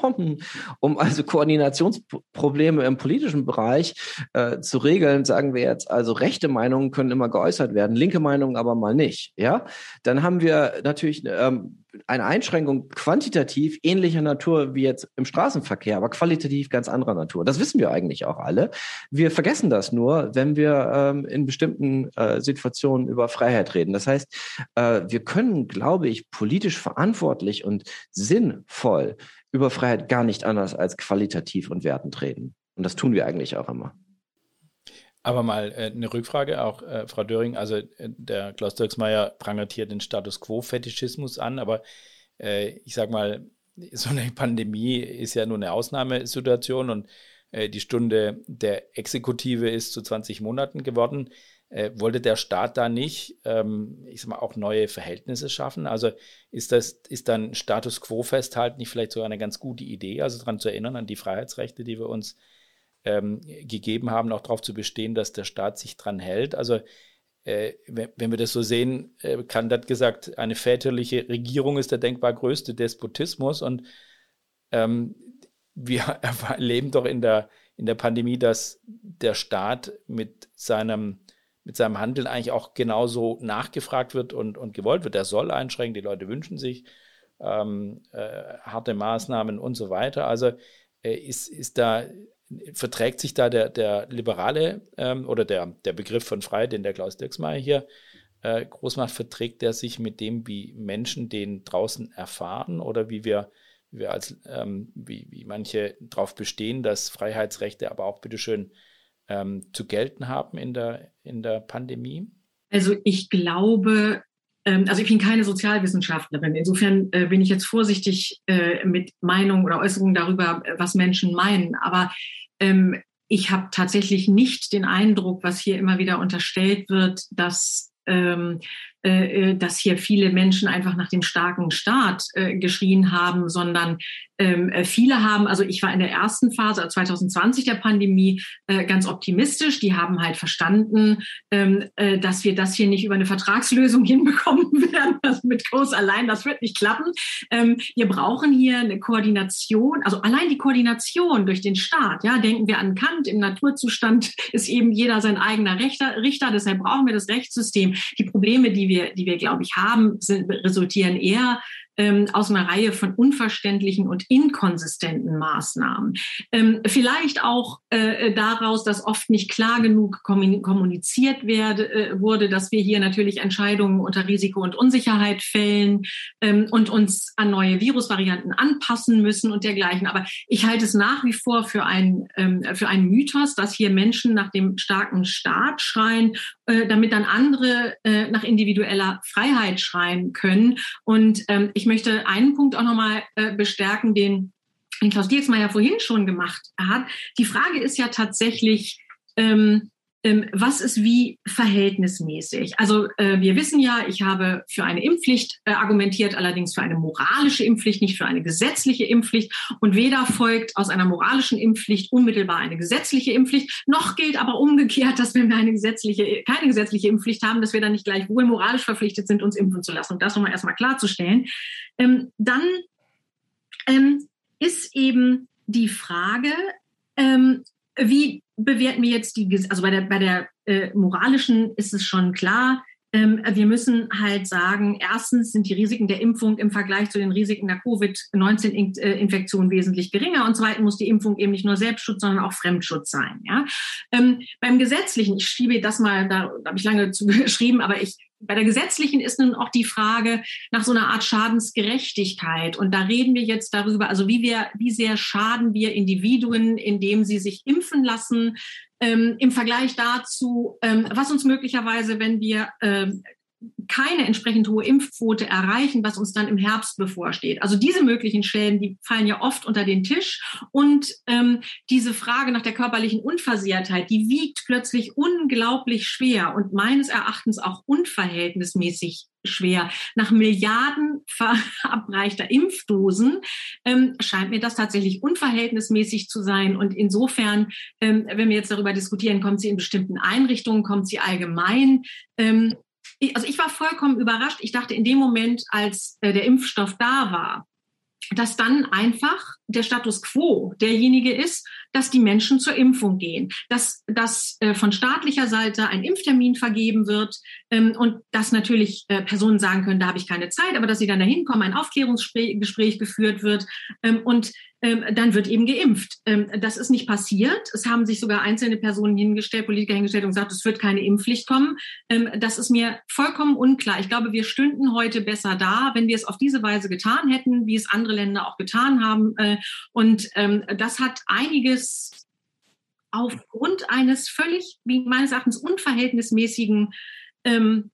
um also Koordinationsprobleme im politischen Bereich äh, zu regeln, sagen wir jetzt, also rechte Meinungen können immer geäußert werden, linke Meinungen aber mal nicht. Ja, dann haben wir natürlich ähm, eine Einschränkung quantitativ ähnlicher Natur wie jetzt im Straßenverkehr, aber qualitativ ganz anderer Natur. Das wissen wir eigentlich auch alle. Wir vergessen das nur, wenn wir ähm, in bestimmten äh, Situationen über Freiheit reden. Das heißt, äh, wir können, glaube ich, politisch verantwortlich und sinnvoll über Freiheit gar nicht anders als qualitativ und wertend reden. Und das tun wir eigentlich auch immer. Aber mal äh, eine Rückfrage auch, äh, Frau Döring. Also äh, der Klaus Dirksmeier prangert hier den Status Quo-Fetischismus an, aber äh, ich sage mal, so eine Pandemie ist ja nur eine Ausnahmesituation und äh, die Stunde der Exekutive ist zu 20 Monaten geworden. Äh, wollte der Staat da nicht, ähm, ich sag mal, auch neue Verhältnisse schaffen? Also ist das, ist dann Status Quo festhalten nicht vielleicht sogar eine ganz gute Idee, also daran zu erinnern, an die Freiheitsrechte, die wir uns ähm, gegeben haben, auch darauf zu bestehen, dass der Staat sich dran hält. Also äh, wenn, wenn, wir das so sehen, äh, kann das gesagt, eine väterliche Regierung ist der denkbar größte Despotismus und ähm, wir erleben doch in der, in der Pandemie, dass der Staat mit seinem, mit seinem Handeln eigentlich auch genauso nachgefragt wird und, und gewollt wird. Er soll einschränken, die Leute wünschen sich ähm, äh, harte Maßnahmen und so weiter. Also äh, ist, ist da verträgt sich da der, der liberale ähm, oder der, der Begriff von Freiheit, den der Klaus Dirksmeier hier äh, groß macht, verträgt der sich mit dem, wie Menschen den draußen erfahren oder wie wir, wir als, ähm, wie, wie manche darauf bestehen, dass Freiheitsrechte aber auch bitteschön ähm, zu gelten haben in der, in der Pandemie? Also ich glaube, also ich bin keine Sozialwissenschaftlerin. Insofern äh, bin ich jetzt vorsichtig äh, mit Meinungen oder Äußerungen darüber, was Menschen meinen. Aber ähm, ich habe tatsächlich nicht den Eindruck, was hier immer wieder unterstellt wird, dass ähm, äh, äh, dass hier viele Menschen einfach nach dem starken Staat äh, geschrien haben, sondern ähm, äh, viele haben, also ich war in der ersten Phase 2020 der Pandemie äh, ganz optimistisch. Die haben halt verstanden, ähm, äh, dass wir das hier nicht über eine Vertragslösung hinbekommen werden. Also mit Kurs allein, das wird nicht klappen. Ähm, wir brauchen hier eine Koordination, also allein die Koordination durch den Staat. Ja, denken wir an Kant. Im Naturzustand ist eben jeder sein eigener. Richter deshalb brauchen wir das Rechtssystem. Die Probleme, die wir wir, die wir, glaube ich, haben, sind, resultieren eher ähm, aus einer Reihe von unverständlichen und inkonsistenten Maßnahmen. Ähm, vielleicht auch äh, daraus, dass oft nicht klar genug kommuniziert werde, äh, wurde, dass wir hier natürlich Entscheidungen unter Risiko und Unsicherheit fällen ähm, und uns an neue Virusvarianten anpassen müssen und dergleichen. Aber ich halte es nach wie vor für ein ähm, für einen Mythos, dass hier Menschen nach dem starken Staat schreien, äh, damit dann andere äh, nach individueller Freiheit schreien können. Und ähm, ich ich möchte einen Punkt auch nochmal äh, bestärken, den, den Klaus Dietzmeier vorhin schon gemacht hat. Die Frage ist ja tatsächlich, ähm, was ist wie verhältnismäßig? Also äh, wir wissen ja, ich habe für eine Impfpflicht äh, argumentiert, allerdings für eine moralische Impfpflicht, nicht für eine gesetzliche Impfpflicht. Und weder folgt aus einer moralischen Impfpflicht unmittelbar eine gesetzliche Impfpflicht, noch gilt aber umgekehrt, dass wenn wir eine gesetzliche, keine gesetzliche Impfpflicht haben, dass wir dann nicht gleichwohl moralisch verpflichtet sind, uns impfen zu lassen. Und das nochmal erstmal klarzustellen. Ähm, dann ähm, ist eben die Frage, ähm, wie bewerten wir jetzt die, also bei der, bei der äh, moralischen ist es schon klar, ähm, wir müssen halt sagen, erstens sind die Risiken der Impfung im Vergleich zu den Risiken der Covid-19-Infektion wesentlich geringer und zweitens muss die Impfung eben nicht nur Selbstschutz, sondern auch Fremdschutz sein. Ja? Ähm, beim gesetzlichen, ich schiebe das mal, da, da habe ich lange zu geschrieben, aber ich bei der gesetzlichen ist nun auch die Frage nach so einer Art Schadensgerechtigkeit. Und da reden wir jetzt darüber, also wie wir, wie sehr schaden wir Individuen, indem sie sich impfen lassen, ähm, im Vergleich dazu, ähm, was uns möglicherweise, wenn wir ähm, keine entsprechend hohe Impfquote erreichen, was uns dann im Herbst bevorsteht. Also diese möglichen Schäden, die fallen ja oft unter den Tisch. Und ähm, diese Frage nach der körperlichen Unversehrtheit, die wiegt plötzlich unglaublich schwer und meines Erachtens auch unverhältnismäßig schwer. Nach Milliarden verabreichter Impfdosen ähm, scheint mir das tatsächlich unverhältnismäßig zu sein. Und insofern, ähm, wenn wir jetzt darüber diskutieren, kommt sie in bestimmten Einrichtungen, kommt sie allgemein, ähm, also ich war vollkommen überrascht. Ich dachte in dem Moment, als äh, der Impfstoff da war, dass dann einfach der Status quo derjenige ist, dass die Menschen zur Impfung gehen, dass, dass äh, von staatlicher Seite ein Impftermin vergeben wird ähm, und dass natürlich äh, Personen sagen können, da habe ich keine Zeit, aber dass sie dann dahin kommen, ein Aufklärungsgespräch geführt wird ähm, und ähm, dann wird eben geimpft. Ähm, das ist nicht passiert. Es haben sich sogar einzelne Personen hingestellt, Politiker hingestellt und gesagt, es wird keine Impfpflicht kommen. Ähm, das ist mir vollkommen unklar. Ich glaube, wir stünden heute besser da, wenn wir es auf diese Weise getan hätten, wie es andere Länder auch getan haben. Äh, und ähm, das hat einiges aufgrund eines völlig, wie meines Erachtens, unverhältnismäßigen ähm,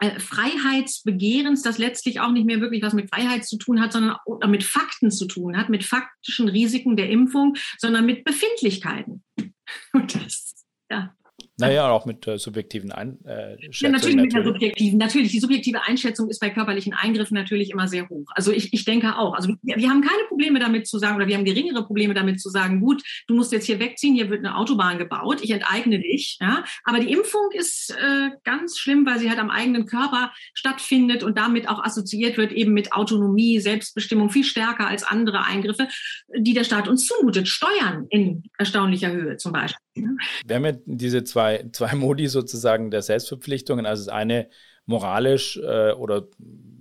äh, Freiheitsbegehrens, das letztlich auch nicht mehr wirklich was mit Freiheit zu tun hat, sondern mit Fakten zu tun hat, mit faktischen Risiken der Impfung, sondern mit Befindlichkeiten. Und das, ja. Naja, auch mit äh, subjektiven Einschätzungen. Äh, ja, natürlich mit der subjektiven. Natürlich, die subjektive Einschätzung ist bei körperlichen Eingriffen natürlich immer sehr hoch. Also ich, ich denke auch. Also wir, wir, haben keine Probleme damit zu sagen, oder wir haben geringere Probleme damit zu sagen, gut, du musst jetzt hier wegziehen, hier wird eine Autobahn gebaut, ich enteigne dich. Ja? Aber die Impfung ist äh, ganz schlimm, weil sie halt am eigenen Körper stattfindet und damit auch assoziiert wird eben mit Autonomie, Selbstbestimmung viel stärker als andere Eingriffe, die der Staat uns zumutet. Steuern in erstaunlicher Höhe zum Beispiel. Wir haben ja diese zwei, zwei Modi sozusagen der Selbstverpflichtungen. Also das eine moralisch äh, oder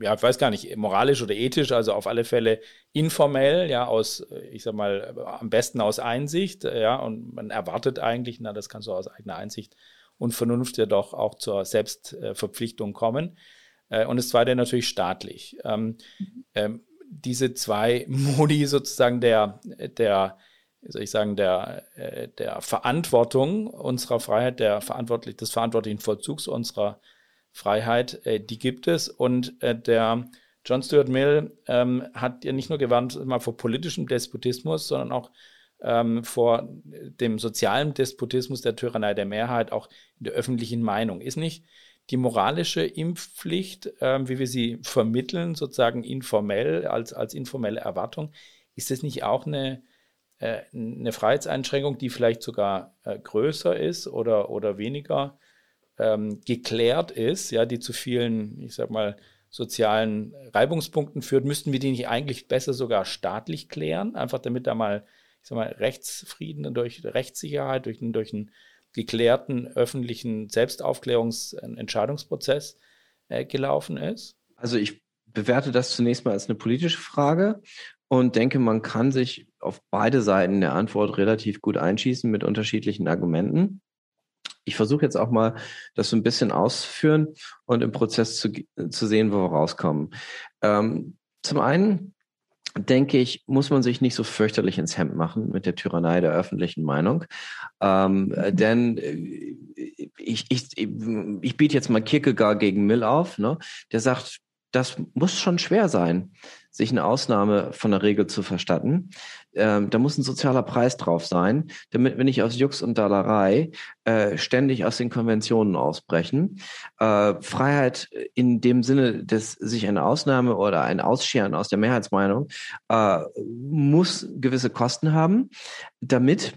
ja, ich weiß gar nicht, moralisch oder ethisch, also auf alle Fälle informell, ja, aus, ich sag mal, am besten aus Einsicht, ja, und man erwartet eigentlich, na, das kann so aus eigener Einsicht und Vernunft ja doch auch zur Selbstverpflichtung kommen. Äh, und das zweite natürlich staatlich. Ähm, ähm, diese zwei Modi sozusagen der, der soll ich sagen, der, äh, der Verantwortung unserer Freiheit, der verantwortlich, des verantwortlichen Vollzugs unserer Freiheit, äh, die gibt es. Und äh, der John Stuart Mill ähm, hat ja nicht nur gewarnt mal vor politischem Despotismus, sondern auch ähm, vor dem sozialen Despotismus der Tyrannei der Mehrheit, auch in der öffentlichen Meinung. Ist nicht die moralische Impfpflicht, ähm, wie wir sie vermitteln, sozusagen informell, als, als informelle Erwartung, ist das nicht auch eine äh, eine Freiheitseinschränkung, die vielleicht sogar äh, größer ist oder, oder weniger ähm, geklärt ist, ja, die zu vielen, ich sag mal, sozialen Reibungspunkten führt, müssten wir die nicht eigentlich besser sogar staatlich klären, einfach damit da mal, ich sag mal, Rechtsfrieden durch Rechtssicherheit, durch, durch einen geklärten öffentlichen Selbstaufklärungsentscheidungsprozess äh, gelaufen ist? Also ich bewerte das zunächst mal als eine politische Frage und denke, man kann sich auf beide Seiten der Antwort relativ gut einschießen mit unterschiedlichen Argumenten. Ich versuche jetzt auch mal, das so ein bisschen auszuführen und im Prozess zu, zu sehen, wo wir rauskommen. Ähm, zum einen denke ich, muss man sich nicht so fürchterlich ins Hemd machen mit der Tyrannei der öffentlichen Meinung. Ähm, mhm. denn äh, ich, ich, ich biete jetzt mal Kierkegaard gegen Mill auf, ne? der sagt, das muss schon schwer sein, sich eine Ausnahme von der Regel zu verstatten. Ähm, da muss ein sozialer Preis drauf sein, damit wir nicht aus Jux und Dallerei äh, ständig aus den Konventionen ausbrechen. Äh, Freiheit in dem Sinne des sich eine Ausnahme oder ein Ausscheren aus der Mehrheitsmeinung äh, muss gewisse Kosten haben, damit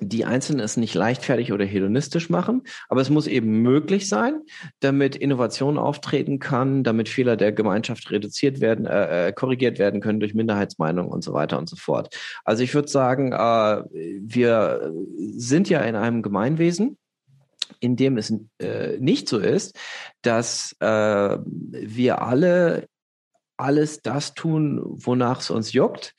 die Einzelnen es nicht leichtfertig oder hedonistisch machen, aber es muss eben möglich sein, damit Innovation auftreten kann, damit Fehler der Gemeinschaft reduziert werden, äh, äh korrigiert werden können durch Minderheitsmeinungen und so weiter und so fort. Also ich würde sagen, äh, wir sind ja in einem Gemeinwesen, in dem es äh, nicht so ist, dass äh, wir alle alles das tun, wonach es uns juckt,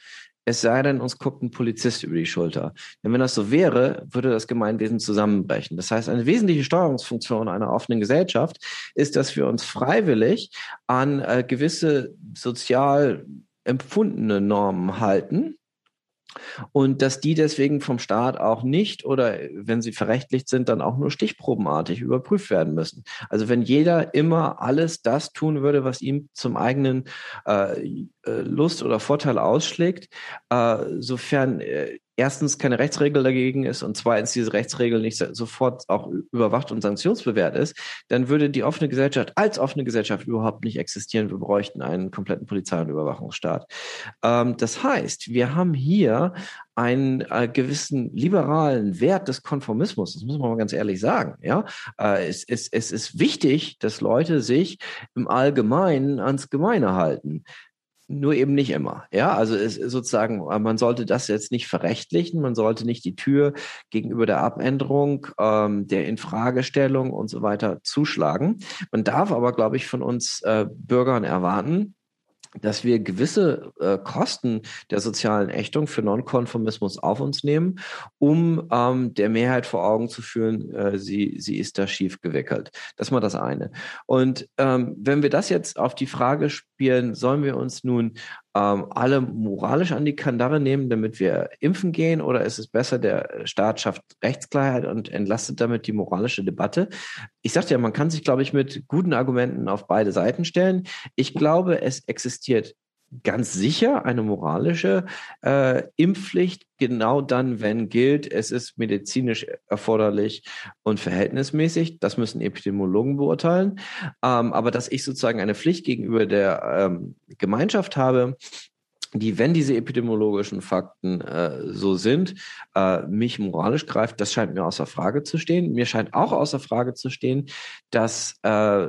es sei denn, uns guckt ein Polizist über die Schulter. Denn wenn das so wäre, würde das Gemeinwesen zusammenbrechen. Das heißt, eine wesentliche Steuerungsfunktion einer offenen Gesellschaft ist, dass wir uns freiwillig an äh, gewisse sozial empfundene Normen halten und dass die deswegen vom Staat auch nicht oder wenn sie verrechtlicht sind, dann auch nur stichprobenartig überprüft werden müssen. Also wenn jeder immer alles das tun würde, was ihm zum eigenen äh, äh Lust oder Vorteil ausschlägt, äh, sofern äh, erstens keine Rechtsregel dagegen ist und zweitens diese Rechtsregel nicht sofort auch überwacht und sanktionsbewährt ist, dann würde die offene Gesellschaft als offene Gesellschaft überhaupt nicht existieren. Wir bräuchten einen kompletten Polizei- und Überwachungsstaat. Ähm, das heißt, wir haben hier einen äh, gewissen liberalen Wert des Konformismus. Das muss man mal ganz ehrlich sagen. Ja, äh, es, es, es ist wichtig, dass Leute sich im Allgemeinen ans Gemeine halten nur eben nicht immer. Ja, also es, sozusagen, man sollte das jetzt nicht verrechtlichen, man sollte nicht die Tür gegenüber der Abänderung, ähm, der Infragestellung und so weiter zuschlagen. Man darf aber, glaube ich, von uns äh, Bürgern erwarten, dass wir gewisse äh, Kosten der sozialen Ächtung für Nonkonformismus auf uns nehmen, um ähm, der Mehrheit vor Augen zu führen, äh, sie, sie ist da schief gewickelt. Das ist mal das eine. Und ähm, wenn wir das jetzt auf die Frage spielen, sollen wir uns nun ähm, alle moralisch an die Kandare nehmen, damit wir impfen gehen? Oder ist es besser, der Staat schafft Rechtsklarheit und entlastet damit die moralische Debatte? Ich sagte ja, man kann sich, glaube ich, mit guten Argumenten auf beide Seiten stellen. Ich glaube, es existiert ganz sicher eine moralische äh, Impfpflicht, genau dann, wenn gilt, es ist medizinisch erforderlich und verhältnismäßig. Das müssen Epidemiologen beurteilen. Ähm, aber dass ich sozusagen eine Pflicht gegenüber der ähm, Gemeinschaft habe, die, wenn diese epidemiologischen Fakten äh, so sind, äh, mich moralisch greift, das scheint mir außer Frage zu stehen. Mir scheint auch außer Frage zu stehen, dass äh,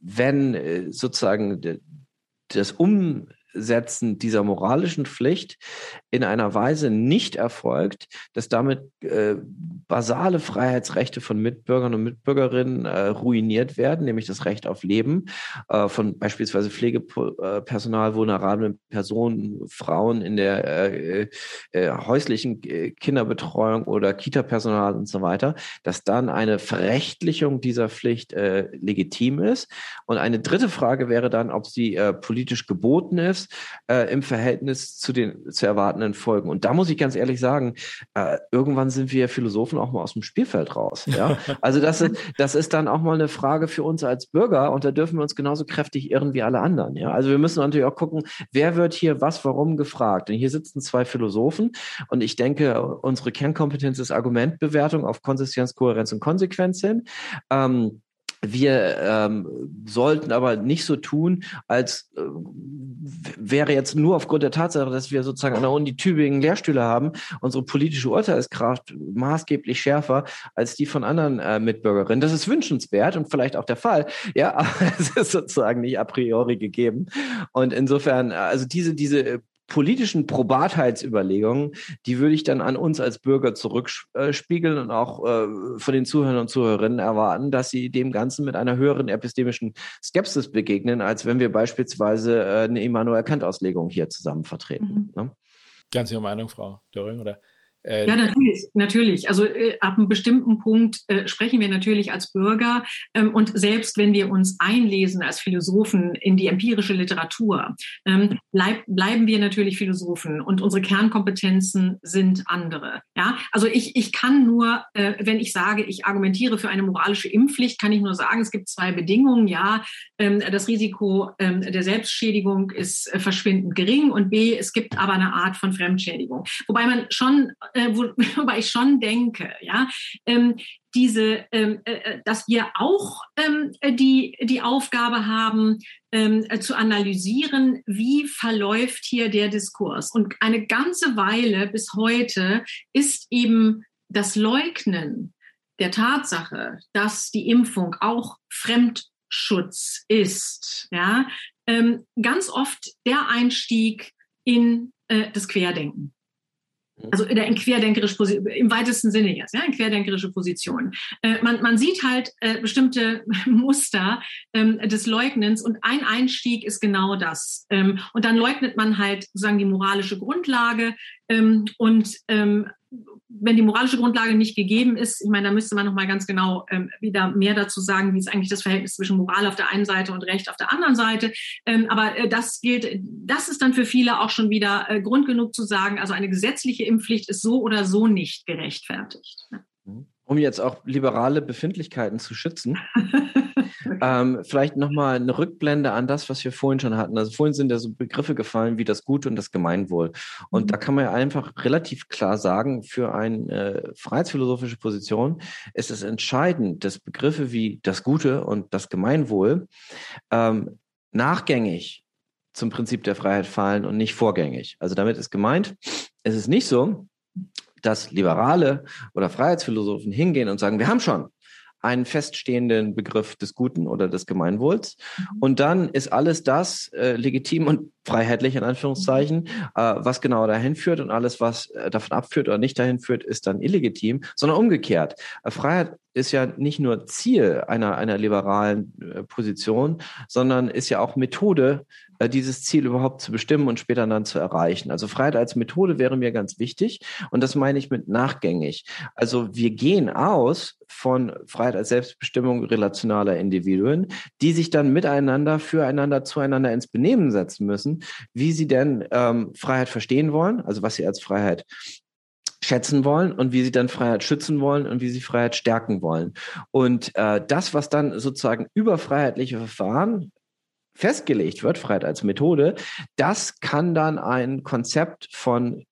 wenn äh, sozusagen das Um Setzen dieser moralischen Pflicht in einer Weise nicht erfolgt, dass damit äh, basale Freiheitsrechte von Mitbürgern und Mitbürgerinnen äh, ruiniert werden, nämlich das Recht auf Leben äh, von beispielsweise Pflegepersonal, vulnerablen Personen, Frauen in der äh, äh, häuslichen äh, Kinderbetreuung oder Kita-Personal und so weiter, dass dann eine Verrechtlichung dieser Pflicht legitim ist. Und eine dritte Frage wäre dann, ob sie politisch geboten ist äh, im Verhältnis zu den zu erwartenden Folgen. Und da muss ich ganz ehrlich sagen, äh, irgendwann sind wir Philosophen auch mal aus dem Spielfeld raus. Ja? Also das ist, das ist dann auch mal eine Frage für uns als Bürger und da dürfen wir uns genauso kräftig irren wie alle anderen. Ja? Also wir müssen natürlich auch gucken, wer wird hier was, warum gefragt. Denn hier sitzen zwei Philosophen und ich denke, unsere Kernkompetenz ist Argumentbewertung auf Konsistenz, Kohärenz und Konsequenz hin. Ähm, wir ähm, sollten aber nicht so tun, als äh, wäre jetzt nur aufgrund der Tatsache, dass wir sozusagen an der Uni Tübingen Lehrstühle haben, unsere politische Urteilskraft maßgeblich schärfer als die von anderen äh, Mitbürgerinnen. Das ist wünschenswert und vielleicht auch der Fall, ja, aber es ist sozusagen nicht a priori gegeben. Und insofern, also diese, diese politischen Probatheitsüberlegungen, die würde ich dann an uns als Bürger zurückspiegeln und auch äh, von den Zuhörern und Zuhörerinnen erwarten, dass sie dem Ganzen mit einer höheren epistemischen Skepsis begegnen, als wenn wir beispielsweise äh, eine Immanuel Kant-Auslegung hier zusammen vertreten. Mhm. Ne? Ganz Ihre Meinung, Frau Döring, oder? Äh, ja, natürlich, natürlich. Also äh, ab einem bestimmten Punkt äh, sprechen wir natürlich als Bürger ähm, und selbst wenn wir uns einlesen als Philosophen in die empirische Literatur, ähm, bleib, bleiben wir natürlich Philosophen und unsere Kernkompetenzen sind andere. Ja, also ich, ich kann nur, äh, wenn ich sage, ich argumentiere für eine moralische Impfpflicht, kann ich nur sagen, es gibt zwei Bedingungen. Ja, ähm, das Risiko ähm, der Selbstschädigung ist äh, verschwindend gering und B, es gibt aber eine Art von Fremdschädigung. Wobei man schon äh, wo, wobei ich schon denke, ja, ähm, diese, ähm, äh, äh, dass wir auch ähm, die, die Aufgabe haben, ähm, äh, zu analysieren, wie verläuft hier der Diskurs. Und eine ganze Weile bis heute ist eben das Leugnen der Tatsache, dass die Impfung auch Fremdschutz ist, ja, ähm, ganz oft der Einstieg in äh, das Querdenken. Also in, in querdenkerische im weitesten Sinne jetzt, ja, in querdenkerische Position. Äh, man, man sieht halt äh, bestimmte Muster ähm, des Leugnens und ein Einstieg ist genau das. Ähm, und dann leugnet man halt sozusagen die moralische Grundlage ähm, und ähm, wenn die moralische Grundlage nicht gegeben ist, ich meine, da müsste man noch mal ganz genau ähm, wieder mehr dazu sagen, wie ist eigentlich das Verhältnis zwischen Moral auf der einen Seite und Recht auf der anderen Seite. Ähm, aber äh, das gilt, das ist dann für viele auch schon wieder äh, Grund genug zu sagen, also eine gesetzliche Impfpflicht ist so oder so nicht gerechtfertigt. Mhm. Um jetzt auch liberale Befindlichkeiten zu schützen, ähm, vielleicht nochmal eine Rückblende an das, was wir vorhin schon hatten. Also vorhin sind ja so Begriffe gefallen wie das Gute und das Gemeinwohl. Und mhm. da kann man ja einfach relativ klar sagen, für eine äh, freiheitsphilosophische Position ist es entscheidend, dass Begriffe wie das Gute und das Gemeinwohl ähm, nachgängig zum Prinzip der Freiheit fallen und nicht vorgängig. Also damit ist gemeint, es ist nicht so, dass Liberale oder Freiheitsphilosophen hingehen und sagen, wir haben schon einen feststehenden Begriff des Guten oder des Gemeinwohls. Mhm. Und dann ist alles das äh, legitim und freiheitlich in Anführungszeichen, äh, was genau dahin führt und alles, was äh, davon abführt oder nicht dahin führt, ist dann illegitim, sondern umgekehrt. Äh, Freiheit ist ja nicht nur Ziel einer, einer liberalen äh, Position, sondern ist ja auch Methode, äh, dieses Ziel überhaupt zu bestimmen und später dann zu erreichen. Also Freiheit als Methode wäre mir ganz wichtig und das meine ich mit nachgängig. Also wir gehen aus von Freiheit als Selbstbestimmung relationaler Individuen, die sich dann miteinander, füreinander, zueinander ins Benehmen setzen müssen, wie sie denn ähm, Freiheit verstehen wollen, also was sie als Freiheit schätzen wollen und wie sie dann Freiheit schützen wollen und wie sie Freiheit stärken wollen. Und äh, das, was dann sozusagen über freiheitliche Verfahren festgelegt wird, Freiheit als Methode, das kann dann ein Konzept von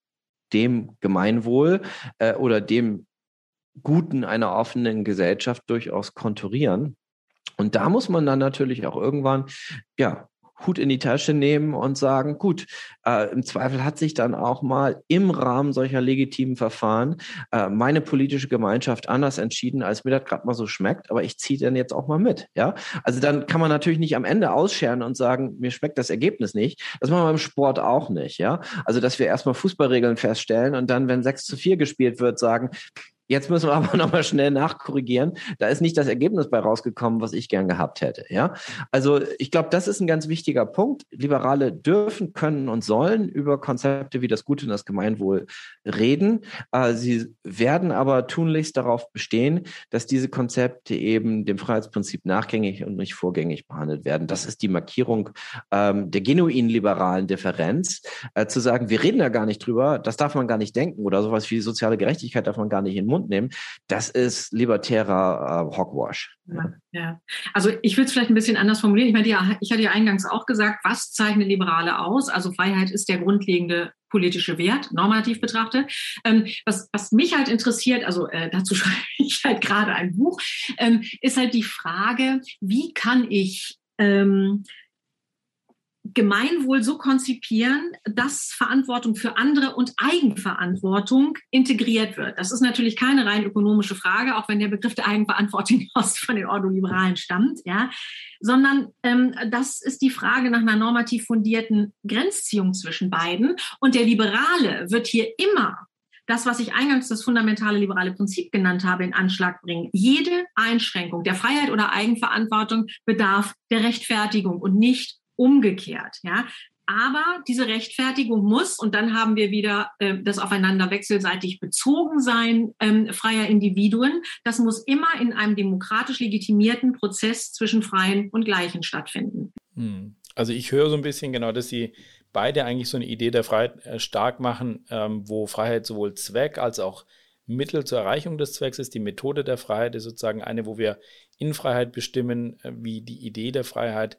dem Gemeinwohl äh, oder dem Guten einer offenen Gesellschaft durchaus konturieren. Und da muss man dann natürlich auch irgendwann, ja, Hut in die Tasche nehmen und sagen, gut, äh, im Zweifel hat sich dann auch mal im Rahmen solcher legitimen Verfahren äh, meine politische Gemeinschaft anders entschieden, als mir das gerade mal so schmeckt, aber ich ziehe dann jetzt auch mal mit. Ja, also dann kann man natürlich nicht am Ende ausscheren und sagen, mir schmeckt das Ergebnis nicht. Das machen wir im Sport auch nicht. Ja, also dass wir erstmal Fußballregeln feststellen und dann, wenn 6 zu 4 gespielt wird, sagen, Jetzt müssen wir aber nochmal schnell nachkorrigieren. Da ist nicht das Ergebnis bei rausgekommen, was ich gern gehabt hätte. Ja, also ich glaube, das ist ein ganz wichtiger Punkt. Liberale dürfen, können und sollen über Konzepte wie das Gute und das Gemeinwohl reden. Äh, sie werden aber tunlichst darauf bestehen, dass diese Konzepte eben dem Freiheitsprinzip nachgängig und nicht vorgängig behandelt werden. Das ist die Markierung ähm, der genuin liberalen Differenz. Äh, zu sagen, wir reden da gar nicht drüber, das darf man gar nicht denken oder sowas wie soziale Gerechtigkeit darf man gar nicht in den Mund nehmen, das ist libertärer äh, Hogwash. Ja, ja, also ich würde es vielleicht ein bisschen anders formulieren. Ich meine, ja, ich hatte ja eingangs auch gesagt, was zeichnet Liberale aus? Also Freiheit ist der grundlegende politische Wert, normativ betrachtet. Ähm, was, was mich halt interessiert, also äh, dazu schreibe ich halt gerade ein Buch, ähm, ist halt die Frage, wie kann ich ähm, Gemeinwohl so konzipieren, dass Verantwortung für andere und Eigenverantwortung integriert wird. Das ist natürlich keine rein ökonomische Frage, auch wenn der Begriff der Eigenverantwortung aus von den Ordoliberalen stammt, ja, sondern ähm, das ist die Frage nach einer normativ fundierten Grenzziehung zwischen beiden. Und der Liberale wird hier immer das, was ich eingangs das fundamentale liberale Prinzip genannt habe, in Anschlag bringen. Jede Einschränkung der Freiheit oder Eigenverantwortung bedarf der Rechtfertigung und nicht umgekehrt. Ja, aber diese Rechtfertigung muss, und dann haben wir wieder äh, das Aufeinander wechselseitig bezogen sein ähm, freier Individuen, das muss immer in einem demokratisch legitimierten Prozess zwischen Freien und Gleichen stattfinden. Hm. Also ich höre so ein bisschen genau, dass Sie beide eigentlich so eine Idee der Freiheit äh, stark machen, ähm, wo Freiheit sowohl Zweck als auch Mittel zur Erreichung des Zwecks ist. Die Methode der Freiheit ist sozusagen eine, wo wir in Freiheit bestimmen, äh, wie die Idee der Freiheit äh,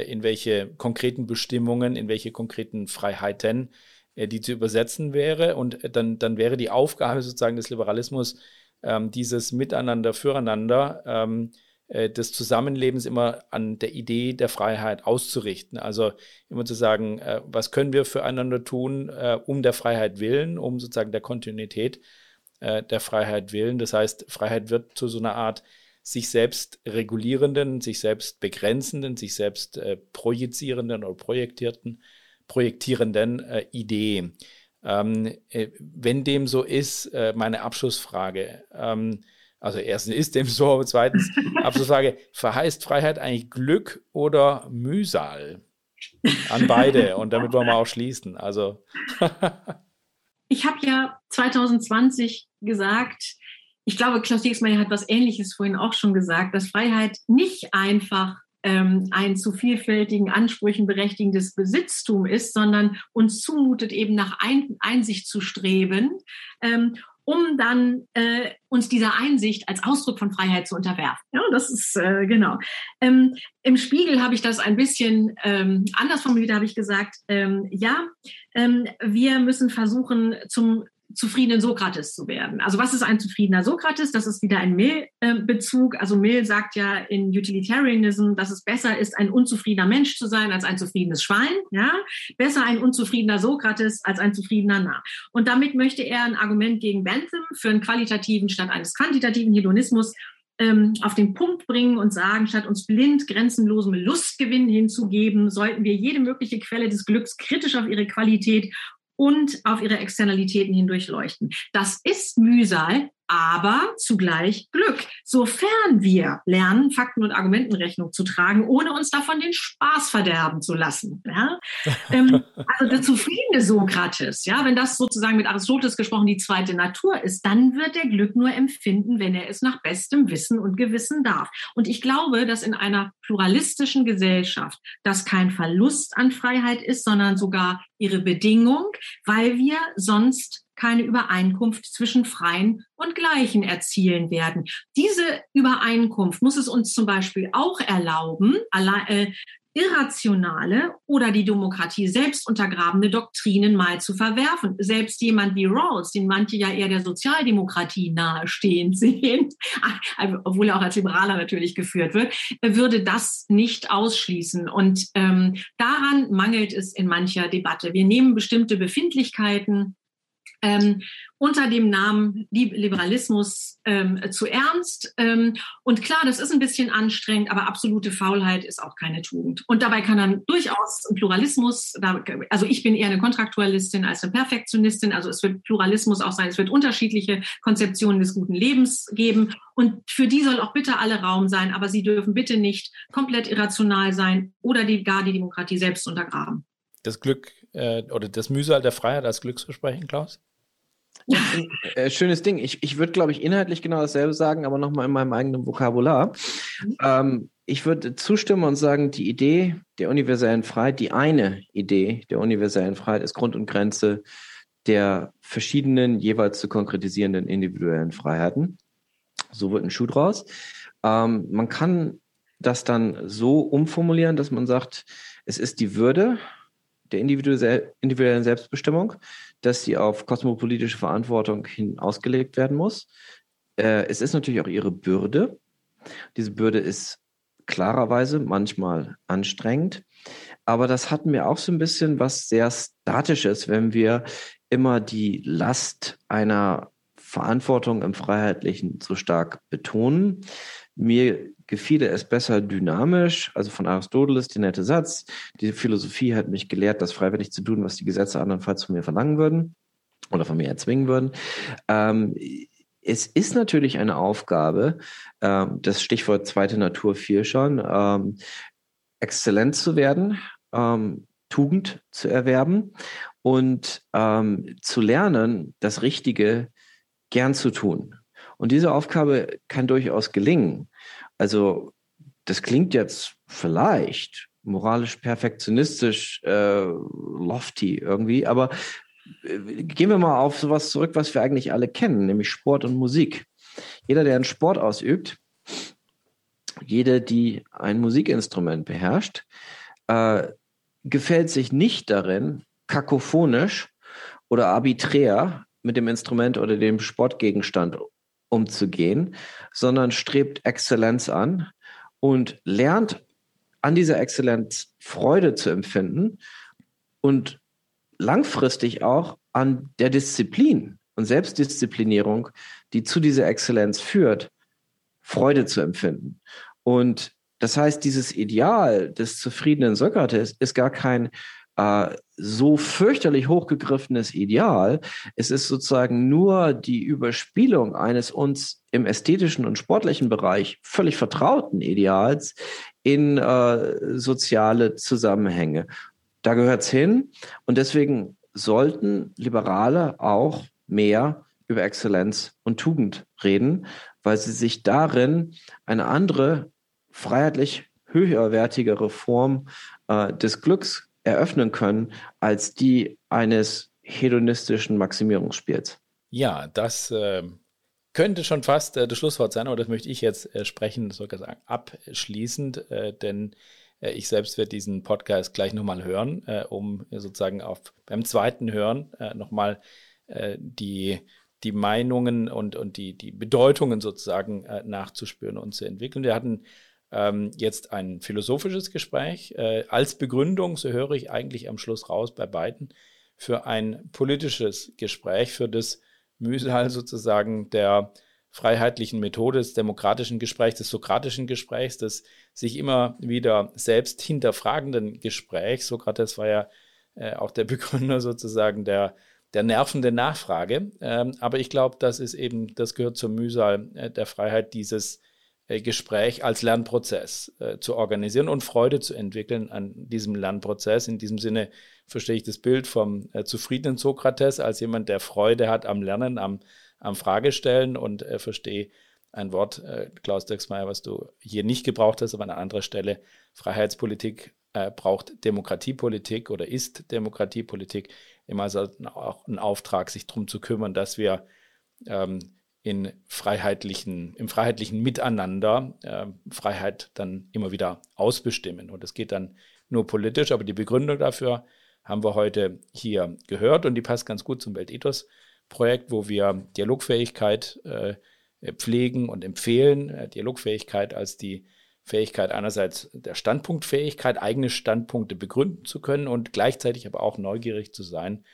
in welche konkreten Bestimmungen, in welche konkreten Freiheiten äh, die zu übersetzen wäre. Und äh, dann, dann wäre die Aufgabe sozusagen des Liberalismus, ähm, dieses Miteinander, Füreinander, ähm, des Zusammenlebens immer an der Idee der Freiheit auszurichten. Also immer zu sagen, äh, was können wir füreinander tun, äh, um der Freiheit willen, um sozusagen der Kontinuität äh, der Freiheit willen. Das heißt, Freiheit wird zu so einer Art sich selbst regulierenden, sich selbst begrenzenden, sich selbst äh, projizierenden oder projektierten, projektierenden äh, Idee. Ähm, äh, wenn dem so ist, äh, meine Abschlussfrage. Ähm, also erstens ist dem so, zweitens Abschlussfrage, verheißt Freiheit eigentlich Glück oder Mühsal? An beide und damit wollen wir auch schließen. Also ich habe ja 2020 gesagt, ich glaube, Klaus Diegsmeier hat was Ähnliches vorhin auch schon gesagt, dass Freiheit nicht einfach ähm, ein zu vielfältigen Ansprüchen berechtigendes Besitztum ist, sondern uns zumutet, eben nach ein Einsicht zu streben, ähm, um dann äh, uns dieser Einsicht als Ausdruck von Freiheit zu unterwerfen. Ja, das ist äh, genau. Ähm, Im Spiegel habe ich das ein bisschen ähm, anders formuliert, habe ich gesagt, ähm, ja, ähm, wir müssen versuchen, zum zufriedenen Sokrates zu werden. Also was ist ein zufriedener Sokrates? Das ist wieder ein Mill-Bezug. Also Mill sagt ja in Utilitarianism, dass es besser ist, ein unzufriedener Mensch zu sein als ein zufriedenes Schwein. Ja, besser ein unzufriedener Sokrates als ein zufriedener Narr. Und damit möchte er ein Argument gegen Bentham für einen qualitativen statt eines quantitativen Hedonismus ähm, auf den Punkt bringen und sagen, statt uns blind grenzenlosem Lustgewinn hinzugeben, sollten wir jede mögliche Quelle des Glücks kritisch auf ihre Qualität und auf ihre Externalitäten hindurchleuchten. Das ist Mühsal, aber zugleich Glück, sofern wir lernen, Fakten und Argumenten Rechnung zu tragen, ohne uns davon den Spaß verderben zu lassen. Ja? ähm, also der zufriedene Sokrates, ja, wenn das sozusagen mit Aristoteles gesprochen die zweite Natur ist, dann wird er Glück nur empfinden, wenn er es nach bestem Wissen und Gewissen darf. Und ich glaube, dass in einer pluralistischen Gesellschaft das kein Verlust an Freiheit ist, sondern sogar ihre Bedingung, weil wir sonst keine Übereinkunft zwischen Freien und Gleichen erzielen werden. Diese Übereinkunft muss es uns zum Beispiel auch erlauben, äh, irrationale oder die Demokratie selbst untergrabende Doktrinen mal zu verwerfen. Selbst jemand wie Rawls, den manche ja eher der Sozialdemokratie nahestehend sehen, obwohl er auch als Liberaler natürlich geführt wird, würde das nicht ausschließen. Und ähm, daran mangelt es in mancher Debatte. Wir nehmen bestimmte Befindlichkeiten ähm, unter dem Namen Liberalismus ähm, zu ernst. Ähm, und klar, das ist ein bisschen anstrengend, aber absolute Faulheit ist auch keine Tugend. Und dabei kann dann durchaus Pluralismus, also ich bin eher eine Kontraktualistin als eine Perfektionistin, also es wird Pluralismus auch sein, es wird unterschiedliche Konzeptionen des guten Lebens geben. Und für die soll auch bitte alle Raum sein, aber sie dürfen bitte nicht komplett irrational sein oder die, gar die Demokratie selbst untergraben. Das Glück äh, oder das Mühsal der Freiheit als Glücksversprechen, Klaus? äh, schönes Ding. Ich, ich würde, glaube ich, inhaltlich genau dasselbe sagen, aber nochmal in meinem eigenen Vokabular. Ähm, ich würde zustimmen und sagen, die Idee der universellen Freiheit, die eine Idee der universellen Freiheit ist Grund und Grenze der verschiedenen, jeweils zu konkretisierenden individuellen Freiheiten. So wird ein Schuh draus. Ähm, man kann das dann so umformulieren, dass man sagt, es ist die Würde der individuellen Selbstbestimmung, dass sie auf kosmopolitische Verantwortung hin ausgelegt werden muss. Äh, es ist natürlich auch ihre Bürde. Diese Bürde ist klarerweise manchmal anstrengend, aber das hatten wir auch so ein bisschen was sehr Statisches, wenn wir immer die Last einer Verantwortung im Freiheitlichen so stark betonen. Mir gefiele es besser dynamisch, also von Aristoteles, der nette Satz. Die Philosophie hat mich gelehrt, das freiwillig zu tun, was die Gesetze andernfalls von mir verlangen würden oder von mir erzwingen würden. Ähm, es ist natürlich eine Aufgabe, ähm, das Stichwort zweite Natur fiel schon, ähm, exzellent zu werden, ähm, Tugend zu erwerben und ähm, zu lernen, das Richtige gern zu tun. Und diese Aufgabe kann durchaus gelingen. Also das klingt jetzt vielleicht moralisch perfektionistisch, äh, lofty irgendwie, aber äh, gehen wir mal auf sowas zurück, was wir eigentlich alle kennen, nämlich Sport und Musik. Jeder, der einen Sport ausübt, jede, die ein Musikinstrument beherrscht, äh, gefällt sich nicht darin, kakophonisch oder arbiträr mit dem Instrument oder dem Sportgegenstand umzugehen, sondern strebt Exzellenz an und lernt an dieser Exzellenz Freude zu empfinden und langfristig auch an der Disziplin und Selbstdisziplinierung, die zu dieser Exzellenz führt, Freude zu empfinden. Und das heißt, dieses Ideal des zufriedenen Sokrates ist gar kein äh, so fürchterlich hochgegriffenes Ideal. Es ist sozusagen nur die Überspielung eines uns im ästhetischen und sportlichen Bereich völlig vertrauten Ideals in äh, soziale Zusammenhänge. Da gehört es hin und deswegen sollten Liberale auch mehr über Exzellenz und Tugend reden, weil sie sich darin eine andere, freiheitlich höherwertigere Form äh, des Glücks eröffnen können als die eines hedonistischen Maximierungsspiels. Ja, das äh, könnte schon fast äh, das Schlusswort sein, aber das möchte ich jetzt äh, sprechen, sogar sagen, abschließend, äh, denn äh, ich selbst werde diesen Podcast gleich nochmal hören, äh, um sozusagen auf, beim zweiten Hören äh, nochmal die, die Meinungen und, und die, die Bedeutungen sozusagen nachzuspüren und zu entwickeln. Wir hatten ähm, jetzt ein philosophisches Gespräch. Äh, als Begründung, so höre ich eigentlich am Schluss raus bei beiden, für ein politisches Gespräch, für das Mühsal sozusagen der freiheitlichen Methode des demokratischen Gesprächs, des sokratischen Gesprächs, des sich immer wieder selbst hinterfragenden Gesprächs. Sokrates war ja äh, auch der Begründer sozusagen der, der nervenden Nachfrage. Ähm, aber ich glaube, das ist eben, das gehört zur Mühsal äh, der Freiheit, dieses Gespräch als Lernprozess äh, zu organisieren und Freude zu entwickeln an diesem Lernprozess. In diesem Sinne verstehe ich das Bild vom äh, zufriedenen Sokrates als jemand, der Freude hat am Lernen, am, am Fragestellen und äh, verstehe ein Wort, äh, Klaus Dirksmeier, was du hier nicht gebraucht hast, aber an einer anderen Stelle. Freiheitspolitik äh, braucht Demokratiepolitik oder ist Demokratiepolitik immer also auch ein Auftrag, sich darum zu kümmern, dass wir ähm, in freiheitlichen, im freiheitlichen Miteinander äh, Freiheit dann immer wieder ausbestimmen. Und das geht dann nur politisch, aber die Begründung dafür haben wir heute hier gehört und die passt ganz gut zum Weltethos-Projekt, wo wir Dialogfähigkeit äh, pflegen und empfehlen. Äh, Dialogfähigkeit als die Fähigkeit einerseits der Standpunktfähigkeit, eigene Standpunkte begründen zu können und gleichzeitig aber auch neugierig zu sein,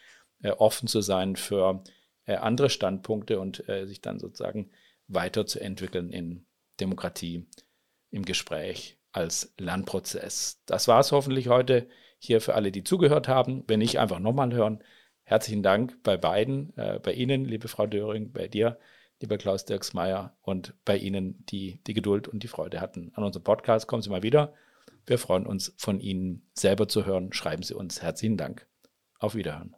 äh, offen zu sein für äh, andere Standpunkte und äh, sich dann sozusagen weiterzuentwickeln in Demokratie, im Gespräch als Lernprozess. Das war es hoffentlich heute hier für alle, die zugehört haben. Wenn nicht, einfach nochmal hören. Herzlichen Dank bei beiden, äh, bei Ihnen, liebe Frau Döring, bei dir, lieber Klaus Dirksmeier und bei Ihnen, die die Geduld und die Freude hatten an unserem Podcast. Kommen Sie mal wieder. Wir freuen uns, von Ihnen selber zu hören. Schreiben Sie uns. Herzlichen Dank. Auf Wiederhören.